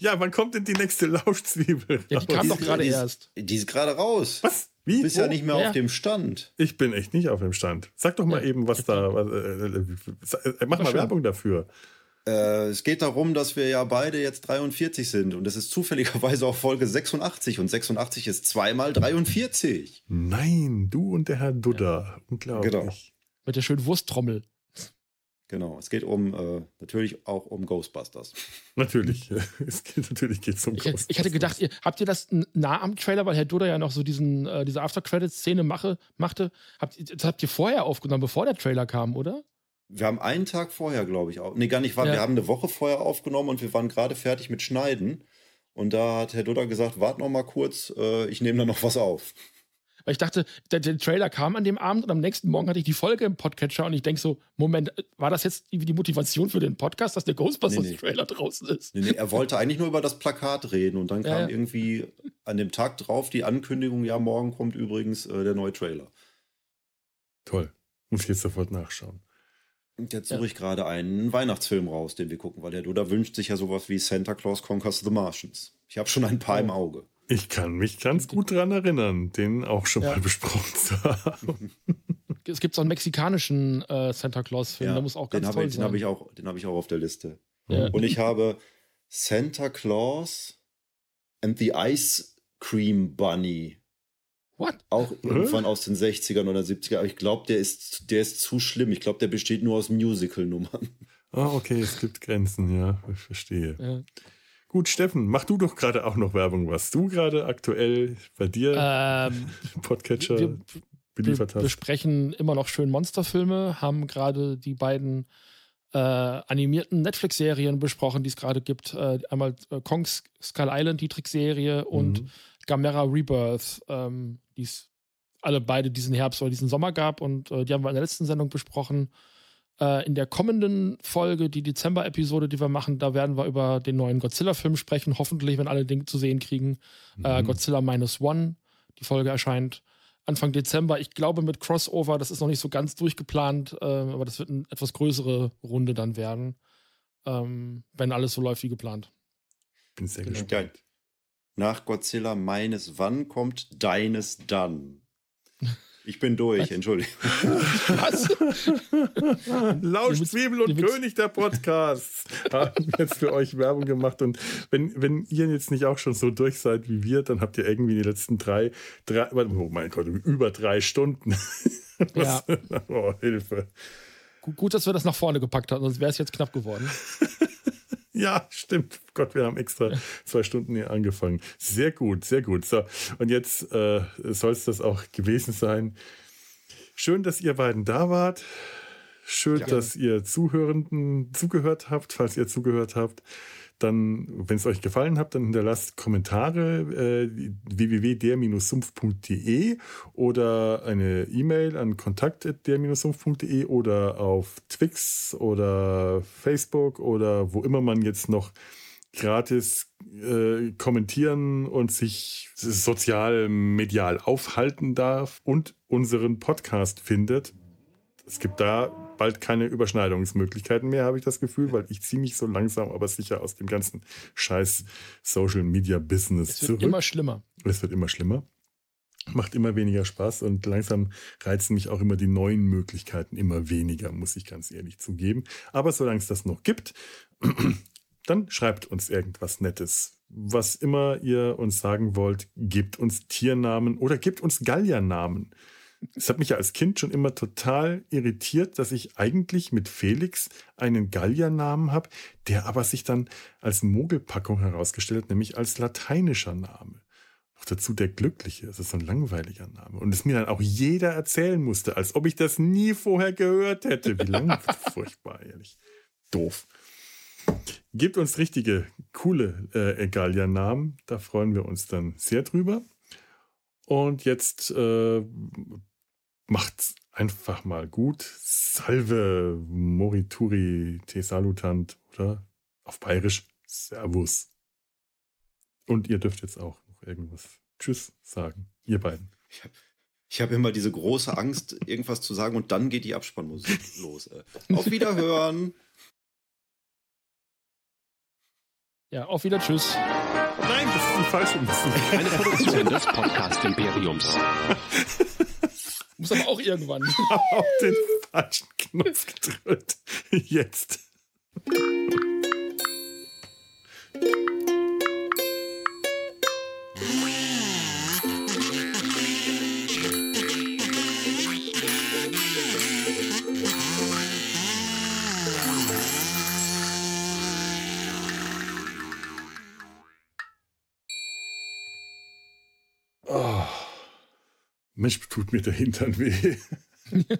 Ja, wann kommt denn die nächste Lauschzwiebel? Ja, die kam doch gerade erst. Die ist gerade raus. Was? Wie? Du bist Wo? ja nicht mehr ja. auf dem Stand. Ich bin echt nicht auf dem Stand. Sag doch mal ja. eben, was da. Was, äh, äh, mach mal Werbung dafür. Äh, es geht darum, dass wir ja beide jetzt 43 sind und es ist zufälligerweise auch Folge 86 und 86 ist zweimal 43. Nein, du und der Herr Dudder. Ja. Unglaublich. Genau. Mit der schönen Wursttrommel. Genau, es geht um äh, natürlich auch um Ghostbusters. Natürlich, es geht natürlich geht's um ich, Ghostbusters. Ich hatte gedacht, ihr, habt ihr das nah am Trailer, weil Herr Dudder ja noch so diesen äh, diese After Credits Szene mache, machte, habt, das habt ihr vorher aufgenommen, bevor der Trailer kam, oder? Wir haben einen Tag vorher, glaube ich, auch. Nee, gar nicht wahr. Ja. Wir haben eine Woche vorher aufgenommen und wir waren gerade fertig mit Schneiden. Und da hat Herr Dudder gesagt, wart noch mal kurz, äh, ich nehme da noch was auf. Weil ich dachte, der, der, Trailer kam an dem Abend und am nächsten Morgen hatte ich die Folge im Podcatcher und ich denke so, Moment, war das jetzt die Motivation für den Podcast, dass der Ghostbusters-Trailer nee, nee. draußen ist? Nee, nee, er wollte eigentlich nur über das Plakat reden und dann kam ja, ja. irgendwie an dem Tag drauf die Ankündigung, ja, morgen kommt übrigens äh, der neue Trailer. Toll. Muss ich jetzt sofort nachschauen. Und jetzt suche ja. ich gerade einen Weihnachtsfilm raus, den wir gucken, weil der Duda wünscht sich ja sowas wie Santa Claus Conquers the Martians. Ich habe schon ein paar oh. im Auge. Ich kann mich ganz gut daran erinnern, den auch schon ja. mal besprochen zu haben. es gibt so einen mexikanischen äh, Santa Claus-Film, der muss auch ganz den toll ich, sein. Den habe ich, auch- den hab ich auch auf der Liste. Ja. Und ich habe Santa Claus and the Ice Cream Bunny. What? Auch irgendwann aus den 60ern oder 70ern. Aber ich glaube, der ist, der ist zu schlimm. Ich glaube, der besteht nur aus Musical-Nummern. Ah, okay, es gibt Grenzen, ja, ich verstehe. Ja. Gut, Steffen, mach du doch gerade auch noch Werbung, was du gerade aktuell bei dir Ähm, Podcatcher wir, beliefert wir hast. besprechen immer noch schön Monsterfilme, haben gerade die beiden äh, animierten Netflix-Serien besprochen, die es gerade gibt. Äh, einmal äh, Kong's Skull Island, die Trickserie, und Mhm. Gamera Rebirth, ähm, die es alle beide diesen Herbst oder diesen Sommer gab. Und äh, die haben wir in der letzten Sendung besprochen. Äh, in der kommenden Folge, die Dezember-Episode, die wir machen, da werden wir über den neuen Godzilla-Film sprechen. Hoffentlich, wenn alle Dinge zu sehen kriegen. Äh, Mhm. Godzilla Minus One. Die Folge erscheint Anfang Dezember. Ich glaube mit Crossover, das ist noch nicht so ganz durchgeplant, äh, aber das wird eine etwas größere Runde dann werden, ähm, wenn alles so läuft wie geplant. Bin sehr Genau. gespannt. Nach Godzilla meines Wann kommt deines dann? Ich bin durch, entschuldigung. Was? Lausch, Zwiebel und König der Podcasts haben jetzt für euch Werbung gemacht. Und wenn, wenn ihr jetzt nicht auch schon so durch seid wie wir, dann habt ihr irgendwie die letzten drei, drei oh mein Gott, über drei Stunden. Ja. oh, Hilfe. Gut, gut, dass wir das nach vorne gepackt haben, sonst wäre es jetzt knapp geworden. Ja, stimmt. Gott, wir haben extra zwei Stunden hier angefangen. Sehr gut, sehr gut. So, und jetzt äh, soll es das auch gewesen sein. Schön, dass ihr beiden da wart. Schön, Ja. dass ihr Zuhörenden zugehört habt. Falls ihr zugehört habt, dann, wenn es euch gefallen hat, dann hinterlasst Kommentare äh, www.der-sumpf.de oder eine E-Mail an kontakt.der-sumpf.de oder auf Twix oder Facebook oder wo immer man jetzt noch gratis äh, kommentieren und sich sozial medial aufhalten darf und unseren Podcast findet. Es gibt da bald keine Überschneidungsmöglichkeiten mehr, habe ich das Gefühl, weil ich ziehe mich so langsam, aber sicher aus dem ganzen scheiß Social Media Business Es wird zurück. immer schlimmer. Es wird immer schlimmer. Macht immer weniger Spaß und langsam reizen mich auch immer die neuen Möglichkeiten immer weniger, muss ich ganz ehrlich zugeben. Aber solange es das noch gibt, dann schreibt uns irgendwas Nettes. Was immer ihr uns sagen wollt, gebt uns Tiernamen oder gebt uns Galliernamen. Es hat mich ja als Kind schon immer total irritiert, dass ich eigentlich mit Felix einen Galliernamen habe, der aber sich dann als Mogelpackung herausgestellt hat, nämlich als lateinischer Name. Noch dazu der Glückliche, das ist so ein langweiliger Name. Und es mir dann auch jeder erzählen musste, als ob ich das nie vorher gehört hätte. Wie lang? Furchtbar, ehrlich. Doof. Gebt uns richtige, coole äh, Gallia-Namen. Da freuen wir uns dann sehr drüber. Und jetzt äh, macht's einfach mal gut. Salve, Morituri, te salutant, oder? Auf Bayerisch, Servus. Und ihr dürft jetzt auch noch irgendwas Tschüss sagen, ihr beiden. Ich habe ich hab immer diese große Angst, irgendwas zu sagen und dann geht die Abspannmusik los. Äh. Auf Wiederhören. Ja, auf wieder Tschüss. Nein, das ist die falsche Musik. Eine Produktion des Podcast Imperiums. Muss aber auch irgendwann. auf den falschen Knopf gedrückt. Jetzt. Mensch, tut mir der Hintern weh.